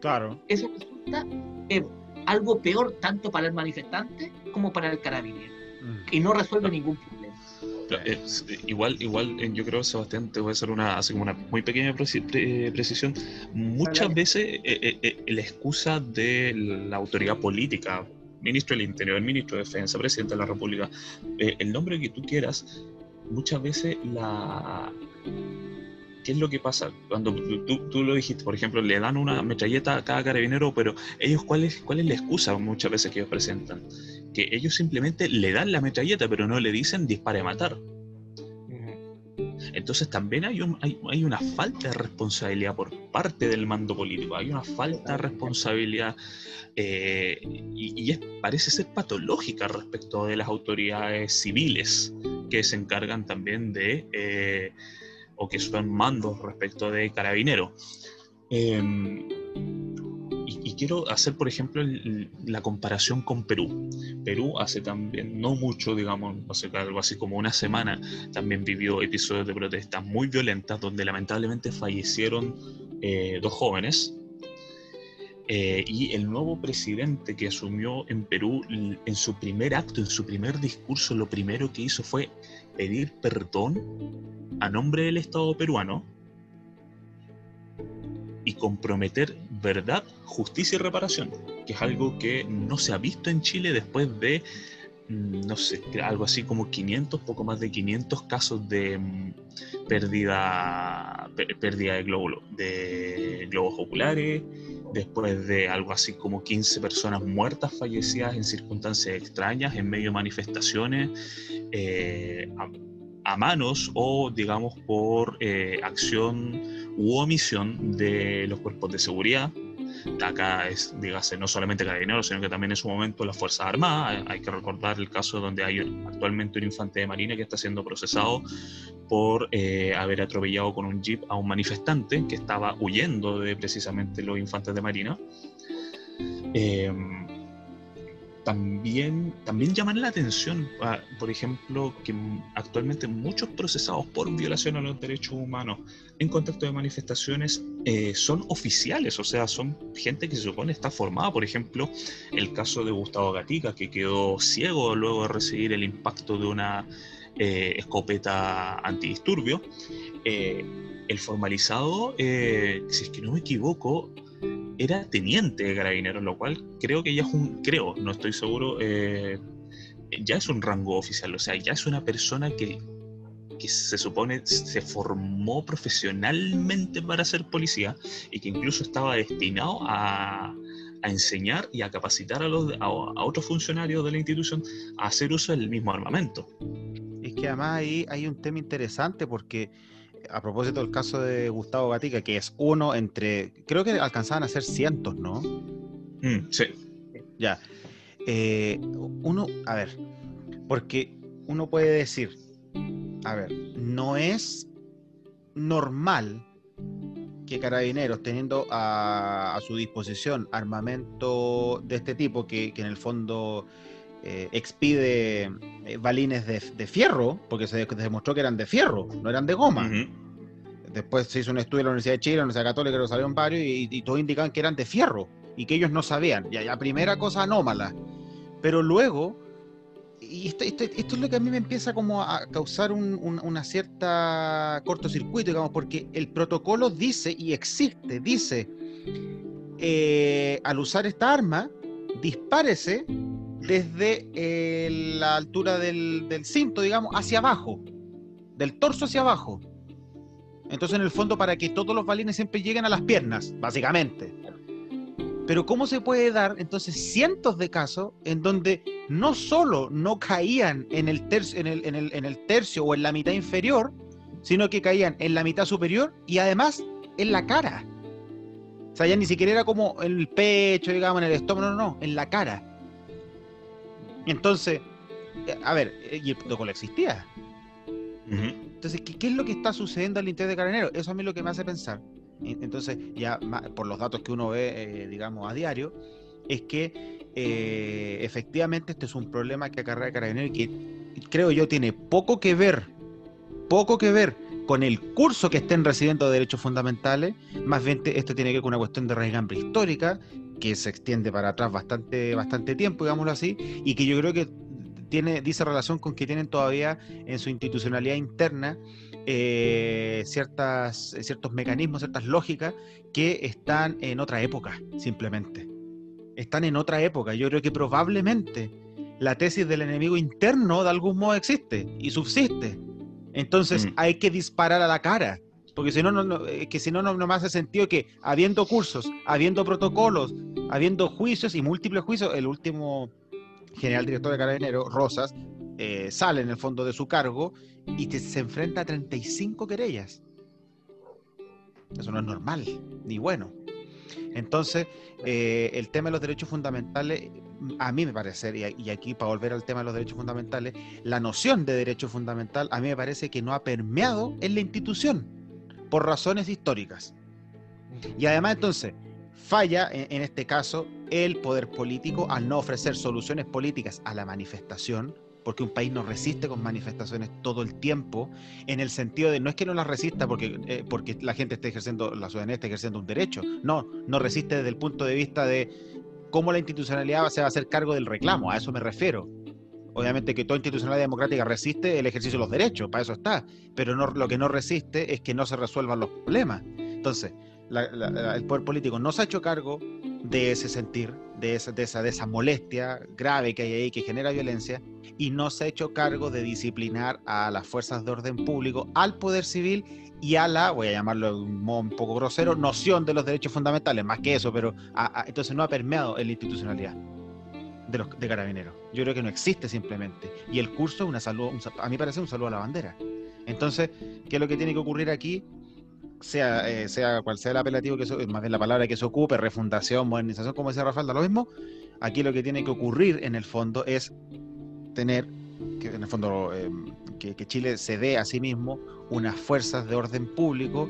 Claro. Eso resulta eh, algo peor tanto para el manifestante como para el carabinero. Mm. Y no resuelve ningún problema. Eh, igual, igual, eh, yo creo, Sebastián, te voy a hacer una, así como una muy pequeña precisión. Muchas veces eh, la excusa de la autoridad política, ministro del Interior, ministro de Defensa, presidente de la República, el nombre que tú quieras, muchas veces la... ¿Qué es lo que pasa? Cuando tú, tú, lo dijiste, por ejemplo, le dan una metralleta a cada carabinero, pero ellos, ¿cuál es, cuál es la excusa muchas veces que ellos presentan? Que ellos simplemente le dan la metralleta, pero no le dicen dispare a matar. Entonces también hay, hay, una falta de responsabilidad por parte del mando político, hay una falta de responsabilidad eh, y, parece ser patológica respecto de las autoridades civiles que se encargan también de, eh, o que son mandos respecto de carabineros. Em, quiero hacer, por ejemplo, la comparación con Perú. Perú hace también, no mucho, digamos, hace algo así como una semana, también vivió episodios de protestas muy violentas donde lamentablemente fallecieron eh, dos jóvenes. Eh, y el nuevo presidente que asumió en Perú, en su primer acto, en su primer discurso, lo primero que hizo fue pedir perdón a nombre del Estado peruano y comprometer verdad, justicia y reparación, que es algo que no se ha visto en Chile después de mm, no sé, algo así como 500, poco más de 500 casos de mm, pérdida, pérdida de, glóbulo, de globos oculares, después de algo así como 15 personas muertas fallecidas en circunstancias extrañas, en medio de manifestaciones, eh, a, manos o digamos por eh, acción u omisión de los cuerpos de seguridad acá es, dígase, no solamente carabineros, sino que también en su momento las Fuerzas Armadas. Hay que recordar el caso donde hay actualmente un infante de Marina que está siendo procesado por eh, haber atropellado con un jeep a un manifestante que estaba huyendo de precisamente los infantes de Marina. Eh, también, también llaman la atención, ah, por ejemplo, que actualmente muchos procesados por violación a los derechos humanos en contexto de manifestaciones eh, son oficiales, o sea, son gente que se supone está formada. Por ejemplo, el caso de Gustavo Gatica, que quedó ciego luego de recibir el impacto de una eh, escopeta antidisturbio. Eh, el formalizado, si es que no me equivoco, era teniente de carabineros, lo cual creo que ya es un, creo, no estoy seguro, eh, ya es un rango oficial, o sea, ya es una persona que, que se supone se formó profesionalmente para ser policía y que incluso estaba destinado a, a enseñar y a capacitar a, los, a, otros funcionarios de la institución a hacer uso del mismo armamento. Es que además ahí hay un tema interesante porque a propósito del caso de Gustavo Gatica, que es uno entre, creo que alcanzaban a ser cientos, ¿no? Mm, sí. Ya. Eh, uno, a ver, porque uno puede decir, a ver, no es normal que carabineros teniendo a, su disposición armamento de este tipo, que, en el fondo eh, expide eh, balines de, fierro, porque se demostró que eran de fierro, no eran de goma. Después se hizo un estudio en la Universidad de Chile, la Universidad Católica, que salieron varios y, y, todos indicaban que eran de fierro y que ellos no sabían. Ya, ya primera cosa anómala. Pero luego, y esto, esto, es lo que a mí me empieza como a causar un, una cierta cortocircuito, digamos, porque el protocolo dice, y existe, dice, eh, al usar esta arma, dispárese desde eh, la altura del, cinto, digamos, hacia abajo, del torso hacia abajo. Entonces, en el fondo, para que todos los balines siempre lleguen a las piernas, básicamente. Pero ¿cómo se puede dar entonces cientos de casos en donde no solo no caían en el, tercio, en, el, en, el, tercio o en la mitad inferior, sino que caían en la mitad superior y además en la cara? O sea, ya ni siquiera era como en el pecho, digamos, en el estómago, no, no, en la cara. Entonces, a ver, y el protocolo existía. Entonces, ¿qué, es lo que está sucediendo al interior de Carabinero? Eso a mí es lo que me hace pensar. Entonces, ya por los datos que uno ve, eh, digamos, a diario, es que eh, efectivamente este es un problema que acarrea Carabinero y que creo yo tiene poco que ver, poco que ver con el curso que estén recibiendo de derechos fundamentales, más bien esto tiene que ver con una cuestión de raigambre histórica que se extiende para atrás bastante, bastante tiempo, digámoslo así, y que yo creo que tiene, dice relación con que tienen todavía en su institucionalidad interna eh, ciertas, ciertos mecanismos, ciertas lógicas que están en otra época, simplemente. Están en otra época. Yo creo que probablemente la tesis del enemigo interno de algún modo existe y subsiste. Entonces mm. hay que disparar a la cara. Porque si no, no, que si no, no, no me hace sentido que habiendo cursos, habiendo protocolos, habiendo juicios y múltiples juicios, el último general director de Carabineros, Rosas, eh, sale en el fondo de su cargo y se enfrenta a 35 querellas. Eso no es normal, ni bueno. Entonces, eh, el tema de los derechos fundamentales, a mí me parece, y aquí para volver al tema de los derechos fundamentales, la noción de derecho fundamental a mí me parece que no ha permeado en la institución por razones históricas. Y además entonces, falla en, este caso el poder político al no ofrecer soluciones políticas a la manifestación, porque un país no resiste con manifestaciones todo el tiempo, en el sentido de no es que no las resista porque, eh, porque la gente esté ejerciendo, la ciudadanía esté ejerciendo un derecho, no, no resiste desde el punto de vista de cómo la institucionalidad se va a hacer cargo del reclamo, a eso me refiero. Obviamente que toda institucionalidad democrática resiste el ejercicio de los derechos, para eso está, pero no, lo que no resiste es que no se resuelvan los problemas. Entonces, el poder político no se ha hecho cargo, de ese sentir, de esa, de, esa, de esa molestia grave que hay ahí que genera violencia y no se ha hecho cargo de disciplinar a las fuerzas de orden público, al poder civil y a la, voy a llamarlo un poco grosero, noción de los derechos fundamentales, más que eso, pero entonces no ha permeado en la institucionalidad de los de carabineros. Yo creo que no existe simplemente. Y el curso es una salud, a mí parece un saludo a la bandera. Entonces, ¿qué es lo que tiene que ocurrir aquí? Sea, eh, sea cual sea el apelativo, que más bien la palabra que se ocupe, refundación, modernización, como decía Rafael, lo mismo. Aquí lo que tiene que ocurrir en el fondo es tener, que en el fondo, eh, que, que Chile se dé a sí mismo unas fuerzas de orden público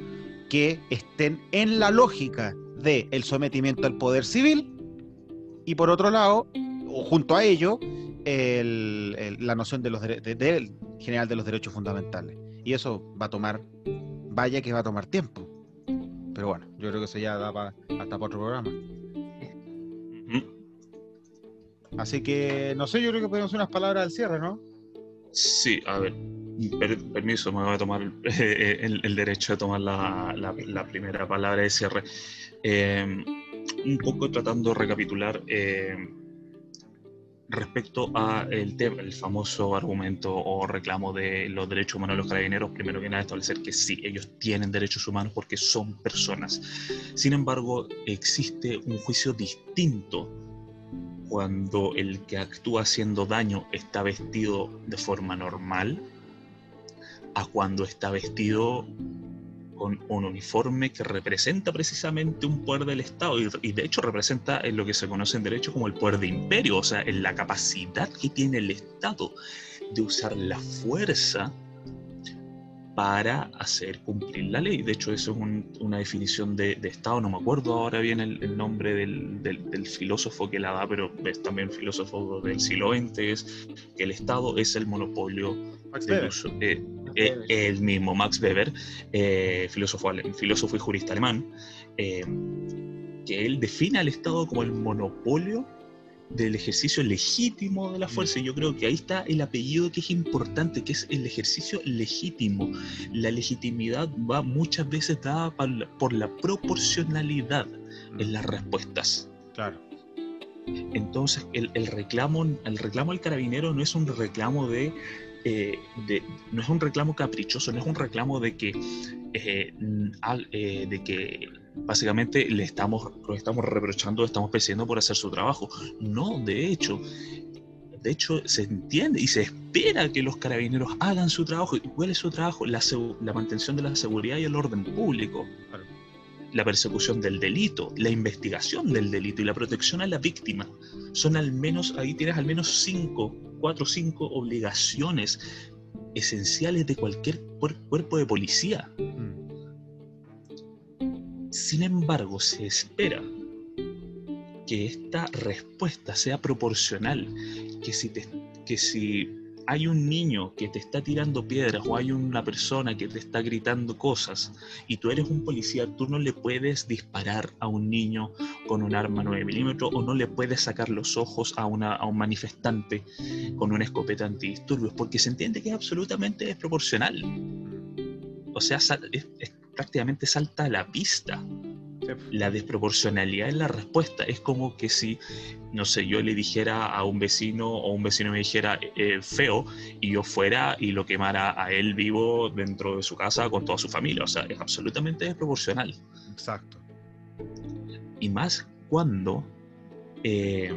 que estén en la lógica del el sometimiento al poder civil y por otro lado, junto a ello, la noción de los de, general de los derechos fundamentales. Y eso va a tomar, vaya que va a tomar tiempo. Pero bueno, yo creo que eso ya da hasta para otro programa. Así que, no sé, yo creo que podemos hacer unas palabras al cierre, ¿no? Sí, a ver, permiso, me voy a tomar [LAUGHS] eh, el, derecho de tomar la, primera palabra de cierre. Eh, un poco tratando de recapitular eh, respecto a el, tema, el famoso argumento o reclamo de los derechos humanos de los carabineros, primero que nada establecer que sí, ellos tienen derechos humanos porque son personas. Sin embargo, existe un juicio distinto cuando el que actúa haciendo daño está vestido de forma normal a cuando está vestido con un uniforme que representa precisamente un poder del Estado y, de hecho representa en lo que se conoce en derecho como el poder de imperio, o sea, en la capacidad que tiene el Estado de usar la fuerza para hacer cumplir la ley. De hecho, eso es una definición de, Estado, no me acuerdo ahora bien el, nombre del, filósofo que la da, pero es también filósofo del siglo XX, es que el Estado es el monopolio del uso. Eh, eh, el mismo Max Weber, eh, filósofo, filósofo y jurista alemán, eh, que él define al Estado como el monopolio del ejercicio legítimo de la fuerza. Y yo creo que ahí está el apellido que es importante, que es el ejercicio legítimo. La legitimidad va muchas veces dada por la proporcionalidad en las respuestas. Claro. Entonces, el, el, reclamo, el reclamo al carabinero no es un reclamo de eh, no es un reclamo caprichoso, no es un reclamo de que, eh, eh, de que básicamente le estamos, lo estamos reprochando, estamos persiguiendo por hacer su trabajo. No, de hecho, de hecho se entiende y se espera que los carabineros hagan su trabajo. ¿Y cuál es su trabajo? La, la mantención de la seguridad y el orden público. La persecución del delito, la investigación del delito y la protección a la víctima. Son al menos, ahí tienes al menos cinco cuatro o cinco obligaciones esenciales de cualquier cuerpo de policía. Sin embargo, se espera que esta respuesta sea proporcional, que si, que si hay un niño que te está tirando piedras o hay una persona que te está gritando cosas y tú eres un policía, tú no le puedes disparar a un niño con un arma 9 milímetros o no le puedes sacar los ojos a, a un manifestante con una escopeta antidisturbios porque se entiende que es absolutamente desproporcional. O sea, prácticamente salta a la pista la desproporcionalidad en la respuesta. Es como que si, no sé, yo le dijera a un vecino o un vecino me dijera eh, feo y yo fuera y lo quemara a él vivo dentro de su casa con toda su familia. O sea, es absolutamente desproporcional. Exacto. Y más cuando, eh,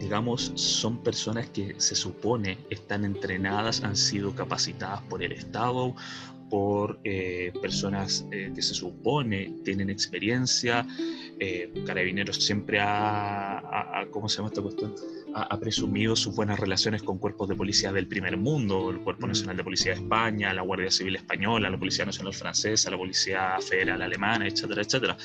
digamos, son personas que se supone están entrenadas, han sido capacitadas por el Estado por eh, personas eh, que se supone tienen experiencia. Eh, Carabineros siempre ha, ¿cómo se llama esta cuestión? Ha, presumido sus buenas relaciones con cuerpos de policía del primer mundo, el Cuerpo Nacional de Policía de España, la Guardia Civil Española, la Policía Nacional Francesa, la Policía Federal Alemana, etcétera, etcétera.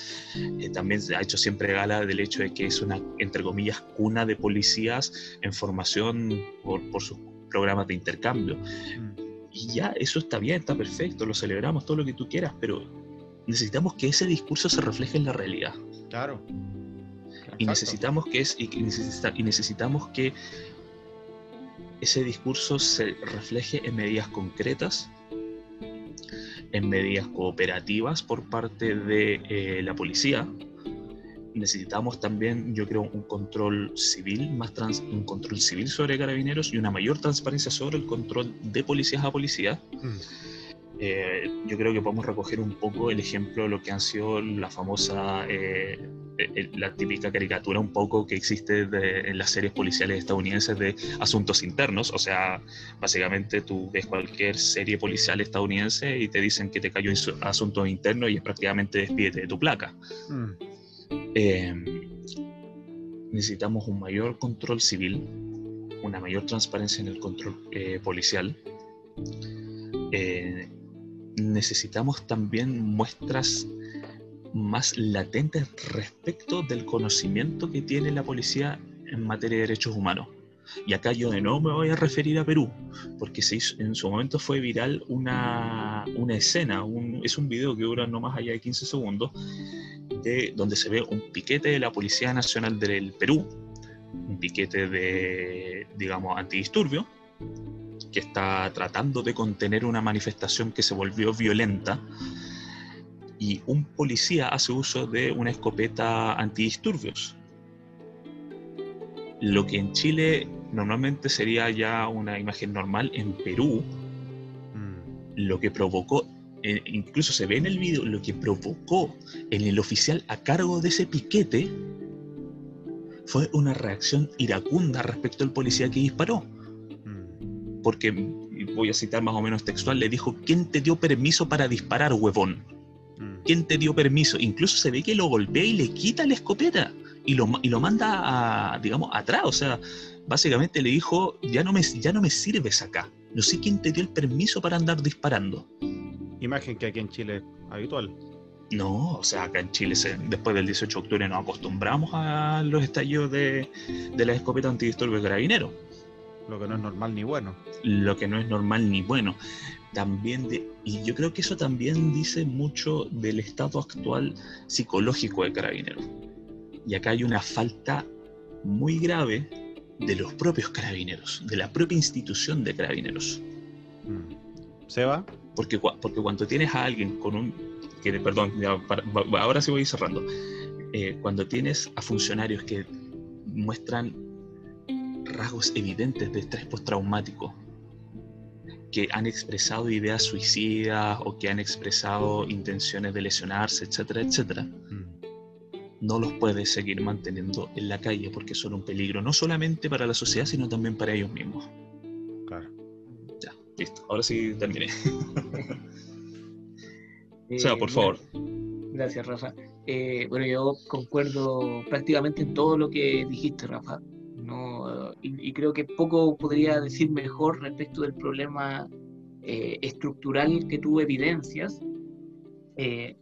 también ha hecho siempre gala del hecho de que es una, entre comillas, cuna de policías en formación por, por sus programas de intercambio. Y ya, eso está bien, está perfecto, lo celebramos, todo lo que tú quieras, pero necesitamos que ese discurso se refleje en la realidad. Claro. Y necesitamos que es, y, y necesitamos que ese discurso se refleje en medidas concretas, en medidas cooperativas por parte de eh, la policía, necesitamos también, yo creo, un control civil, más trans, un control civil sobre carabineros y una mayor transparencia sobre el control de policías a policía. Mm. Eh, yo creo que podemos recoger un poco el ejemplo de lo que han sido la famosa, eh, eh, la típica caricatura un poco que existe en las series policiales estadounidenses de asuntos internos. O sea, básicamente tú ves cualquier serie policial estadounidense y te dicen que te cayó en asuntos internos y es prácticamente despídete de tu placa. Mm. Necesitamos un mayor control civil, una mayor transparencia en el control policial. Eh, necesitamos también muestras más latentes respecto del conocimiento que tiene la policía en materia de derechos humanos. Y acá yo de nuevo me voy a referir a Perú, porque se en su momento fue viral una, una escena, es un video que dura no más allá de 15 segundos, de, donde se ve un piquete de la Policía Nacional del Perú, un piquete de, digamos, antidisturbio, que está tratando de contener una manifestación que se volvió violenta y un policía hace uso de una escopeta antidisturbios. Lo que en Chile normalmente sería ya una imagen normal, en Perú mm. lo que provocó, eh, incluso se ve en el video, lo que provocó en el oficial a cargo de ese piquete fue una reacción iracunda respecto al policía que disparó porque, voy a citar más o menos textual, le dijo, ¿quién te dio permiso para disparar, huevón? Mm. ¿Quién te dio permiso? Incluso se ve que lo golpea y le quita la escopeta y lo, y lo manda, a, digamos, atrás. O sea, básicamente le dijo, ya no, me, ya no me sirves acá. No sé quién te dio el permiso para andar disparando. Imagen que aquí en Chile es habitual. No, o sea, acá en Chile después del 18 de octubre nos acostumbramos a los estallidos de, de la escopeta antidisturbios carabinero. Lo que no es normal ni bueno. Lo que no es normal ni bueno. También de, y yo creo que eso también dice mucho del estado actual psicológico de carabineros. Y acá hay una falta muy grave de los propios carabineros, de la propia institución de carabineros. Mm. ¿Se va? Porque, porque cuando tienes a alguien con un... Que, perdón, ahora sí voy cerrando. Eh, cuando tienes a funcionarios que muestran rasgos evidentes de estrés postraumático, que han expresado ideas suicidas o que han expresado intenciones de lesionarse, etcétera, etcétera, mm. no los puedes seguir manteniendo en la calle porque son un peligro no solamente para la sociedad, sino también para ellos mismos. Listo. Ahora sí terminé. [LAUGHS] o sea, por favor. Gracias, Rafa. Eh, bueno, yo concuerdo prácticamente en todo lo que dijiste, Rafa y, creo que poco podría decir mejor respecto del problema eh, estructural que tuvo evidencias. Eh,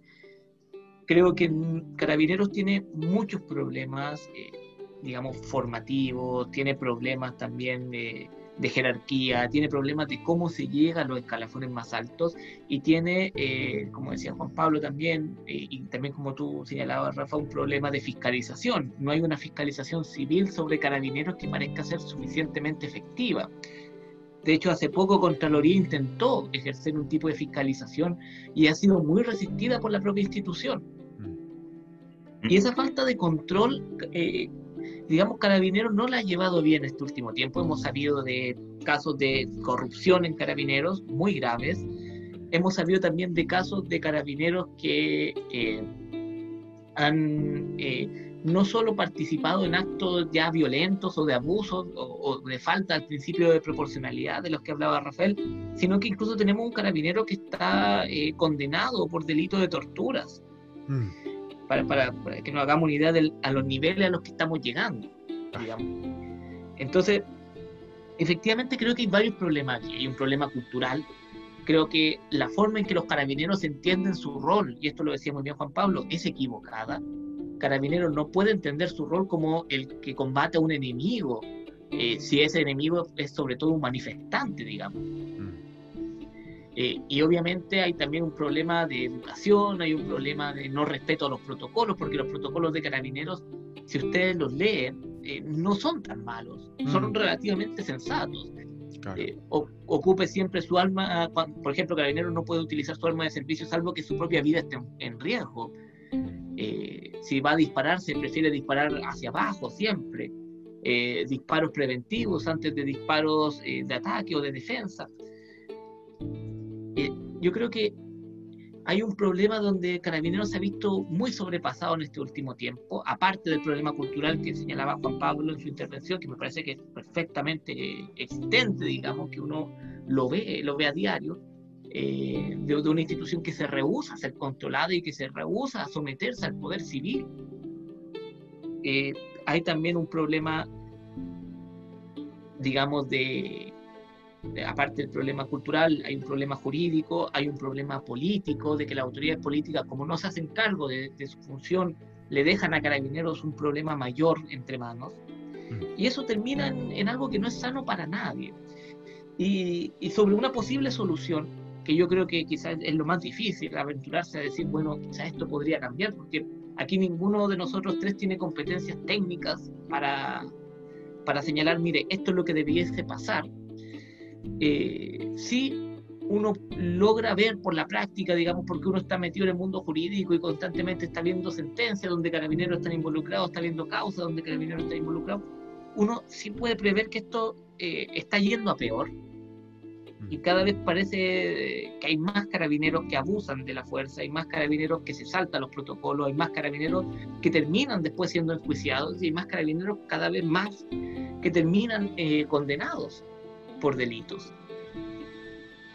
creo que Carabineros tiene muchos problemas, eh, digamos, formativos, tiene problemas también de de jerarquía, tiene problemas de cómo se llega a los escalafones más altos y tiene, eh, como decía Juan Pablo también, eh, y también como tú señalabas, Rafa, un problema de fiscalización. No hay una fiscalización civil sobre carabineros que parezca ser suficientemente efectiva. De hecho, hace poco Contraloría intentó ejercer un tipo de fiscalización y ha sido muy resistida por la propia institución. Mm. Y esa falta de control eh, digamos, Carabineros no la ha llevado bien este último tiempo. Hemos sabido de casos de corrupción en Carabineros muy graves. Hemos sabido también de casos de Carabineros que eh, han eh, no solo participado en actos ya violentos o de abusos o, de falta al principio de proporcionalidad de los que hablaba Rafael, sino que incluso tenemos un carabinero que está eh, condenado por delito de torturas. Mm para, que nos hagamos una idea de a los niveles a los que estamos llegando. Entonces, efectivamente creo que hay varios problemas aquí. Hay un problema cultural. Creo que la forma en que los carabineros entienden su rol, y esto lo decía muy bien Juan Pablo, es equivocada. Carabineros no puede entender su rol como el que combate a un enemigo, eh, si ese enemigo es sobre todo un manifestante, digamos. Eh, y obviamente hay también un problema de educación, hay un problema de no respeto a los protocolos, porque los protocolos de carabineros, si ustedes los leen, eh, no son tan malos, son mm. relativamente sensatos. Eh, ocupe siempre su arma, por ejemplo, Carabineros no puede utilizar su arma de servicio salvo que su propia vida esté en, riesgo. Eh, si va a disparar, se prefiere disparar hacia abajo siempre. Disparos preventivos antes de disparos de ataque o de defensa. Yo creo que hay un problema donde Carabineros se ha visto muy sobrepasado en este último tiempo, aparte del problema cultural que señalaba Juan Pablo en su intervención, que me parece que es perfectamente existente, digamos, que uno lo ve, lo ve a diario, eh, de, una institución que se rehúsa a ser controlada y que se rehúsa a someterse al poder civil. Eh, hay también un problema, digamos, de, aparte del problema cultural, hay un problema jurídico, hay un problema político, de que las autoridades políticas, como no se hacen cargo de, su función, le dejan a carabineros un problema mayor entre manos. Mm. Y eso termina en, algo que no es sano para nadie. Y, sobre una posible solución, que yo creo que quizás es lo más difícil, aventurarse a decir, bueno, quizás esto podría cambiar, porque aquí ninguno de nosotros tres tiene competencias técnicas para, para señalar, mire, esto es lo que debiese pasar eh, sí uno logra ver por la práctica, digamos, porque uno está metido en el mundo jurídico y constantemente está viendo sentencias donde carabineros están involucrados, está viendo causas donde carabineros están involucrados, uno sí puede prever que esto eh, está yendo a peor. Y cada vez parece que hay más carabineros que abusan de la fuerza, hay más carabineros que se saltan los protocolos, hay más carabineros que terminan después siendo enjuiciados y hay más carabineros cada vez más que terminan eh, condenados por delitos.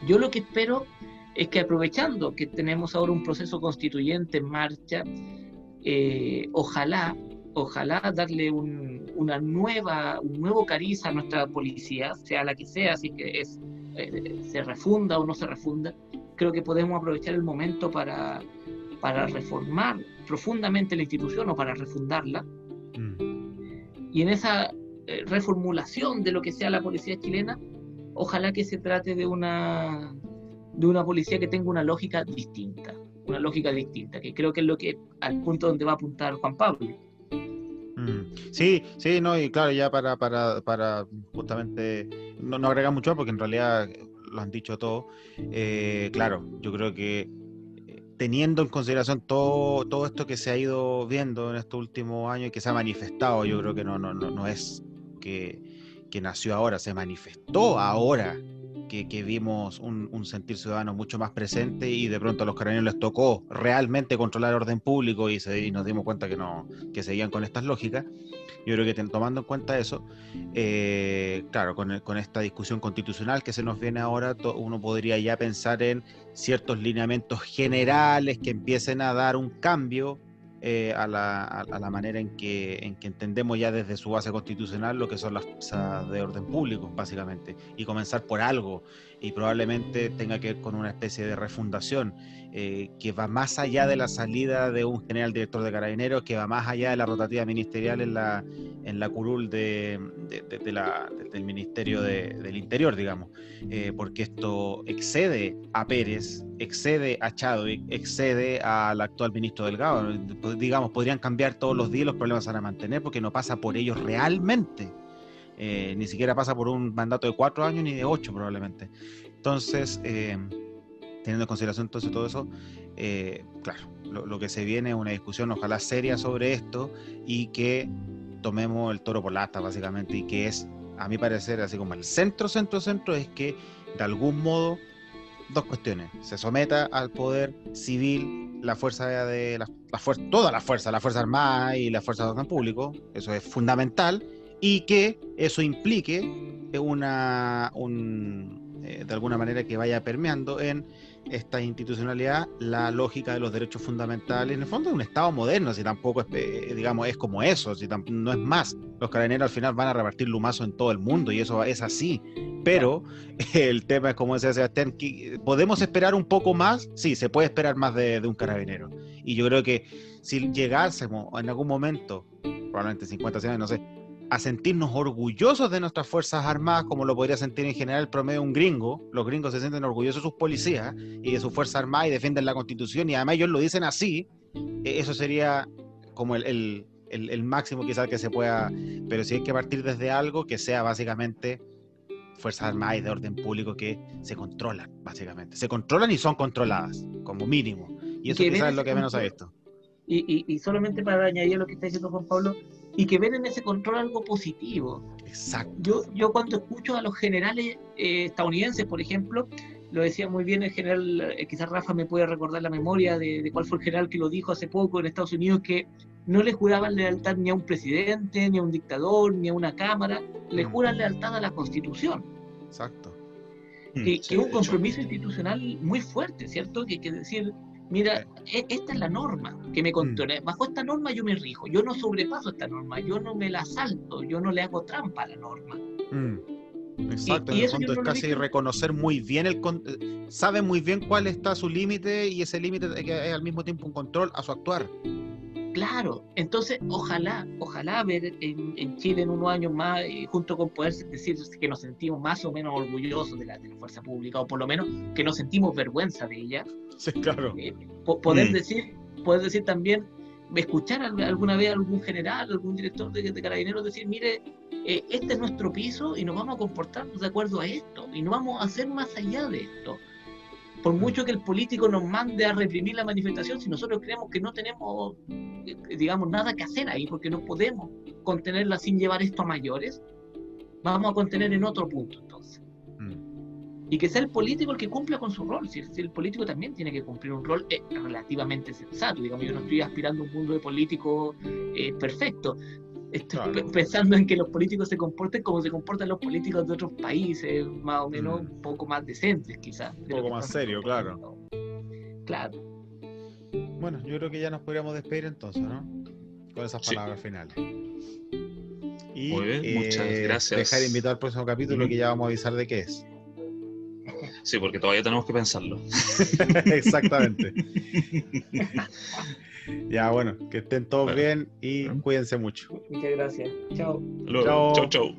Yo lo que espero es que aprovechando que tenemos ahora un proceso constituyente en marcha, eh, ojalá, ojalá darle un, una nueva, un nuevo cariz a nuestra policía, sea la que sea, si que es, eh, se refunda o no se refunda, creo que podemos aprovechar el momento para, para reformar profundamente la institución o para refundarla. Mm. Y en esa eh, reformulación de lo que sea la policía chilena, ojalá que se trate de una, de una policía que tenga una lógica distinta, una lógica distinta, que creo que es lo que al punto donde va a apuntar Juan Pablo. Mm. Sí, sí, no, y claro, ya para, para, para justamente no, no agregar mucho porque en realidad lo han dicho todo. Eh, claro, yo creo que eh, teniendo en consideración todo, todo esto que se ha ido viendo en estos últimos años y que se ha manifestado, yo creo que no, no, no, no es que que nació ahora, se manifestó ahora que, que vimos un, un, sentir ciudadano mucho más presente y de pronto a los carabineros les tocó realmente controlar el orden público y, se, y nos dimos cuenta que, no, que seguían con estas lógicas. Yo creo que tomando en cuenta eso, eh, claro, con, con, esta discusión constitucional que se nos viene ahora, uno podría ya pensar en ciertos lineamientos generales que empiecen a dar un cambio eh, a, la, a, la, manera en que, en que entendemos ya desde su base constitucional lo que son las fuerzas de orden público, básicamente, y comenzar por algo, y probablemente tenga que ver con una especie de refundación eh, que va más allá de la salida de un general director de carabineros, que va más allá de la rotativa ministerial en la, en la curul de, de, la, del Ministerio del Interior, digamos, eh, porque esto excede a Pérez, excede a Chadwick, excede al actual ministro Delgado. Digamos, podrían cambiar todos los días, los problemas van a mantener porque no pasa por ellos realmente. Eh, ni siquiera pasa por un mandato de cuatro años ni de ocho probablemente. Entonces, teniendo en consideración entonces todo eso, eh, claro, lo, que se viene es una discusión ojalá seria sobre esto y que tomemos el toro por la asta básicamente y que es, a mi parecer, así como el centro, centro, centro, es que de algún modo, dos cuestiones, se someta al poder civil la fuerza de la, la fuerza, toda la fuerza, la Fuerza Armada y la Fuerza de Orden Público, eso es fundamental, y que eso implique una, un, eh, de alguna manera que vaya permeando en esta institucionalidad la lógica de los derechos fundamentales. En el fondo es un Estado moderno, si tampoco es, eh, digamos, es como eso, si no es más. Los carabineros al final van a repartir lumazo en todo el mundo y eso es así. Pero [LAUGHS] el tema es, como decía Sebastián, ¿podemos esperar un poco más? Sí, se puede esperar más de, de un carabinero. Y yo creo que si llegásemos en algún momento, probablemente 50 años, no sé, a sentirnos orgullosos de nuestras Fuerzas Armadas, como lo podría sentir en general el promedio un gringo. Los gringos se sienten orgullosos de sus policías y de sus Fuerzas Armadas y defienden la Constitución y además ellos lo dicen así. E, eso sería como el, el, el, máximo quizás que se pueda, pero si hay que partir desde algo que sea básicamente Fuerzas Armadas y de orden público que se controlan, básicamente. Se controlan y son controladas, como mínimo. Y eso quizás es lo que menos ha visto y, y, solamente para añadir lo que está diciendo Juan Pablo, y que ven en ese control algo positivo. Exacto. Yo, yo cuando escucho a los generales eh, estadounidenses, por ejemplo, lo decía muy bien el general, eh, quizás Rafa me puede recordar la memoria de, de, cuál fue el general que lo dijo hace poco en Estados Unidos, que no le juraban lealtad ni a un presidente, ni a un dictador, ni a una cámara, le mm. juran lealtad a la Constitución. Exacto. Que, es un compromiso institucional muy fuerte, ¿cierto? Que, que decir, mira, e, esta es la norma que me controla. Mm. Bajo esta norma yo me rijo, yo no sobrepaso esta norma, yo no me la salto, yo no le hago trampa a la norma. Mm. Exacto, en el fondo es casi reconocer muy bien el eh, sabe muy bien cuál está su límite y ese límite es al mismo tiempo un control a su actuar. Claro, entonces ojalá, ojalá ver en, Chile en unos años más, eh, junto con poder decir que nos sentimos más o menos orgullosos de la, fuerza pública, o por lo menos que nos sentimos vergüenza de ella. Sí, claro. Eh, poder, mm. decir, poder decir también, escuchar alguna vez a algún general, algún director de, de carabineros decir, mire, eh, este es nuestro piso y nos vamos a comportar de acuerdo a esto, y no vamos a hacer más allá de esto por mucho que el político nos mande a reprimir la manifestación, si nosotros creemos que no tenemos, eh, digamos, nada que hacer ahí, porque no podemos contenerla sin llevar esto a mayores, vamos a contener en otro punto entonces. Mm. Y que sea el político el que cumpla con su rol, si, el político también tiene que cumplir un rol eh, relativamente sensato, digamos, yo no estoy aspirando a un mundo de político eh, perfecto, Estoy pensando en que los políticos se comporten como se comportan los políticos de otros países, más o menos mm. un poco más decentes, quizás. Un poco más serio, claro. Claro. Bueno, yo creo que ya nos podríamos despedir entonces, ¿no? Con esas palabras finales. Y Muy bien, muchas eh, gracias. Dejar invitado al próximo capítulo que ya vamos a avisar de qué es. Sí, porque todavía tenemos que pensarlo. [LAUGHS] Exactamente. [LAUGHS] Ya, bueno, que estén todos bien y cuídense mucho. Muchas gracias. Chao. Chao. Chao, chao.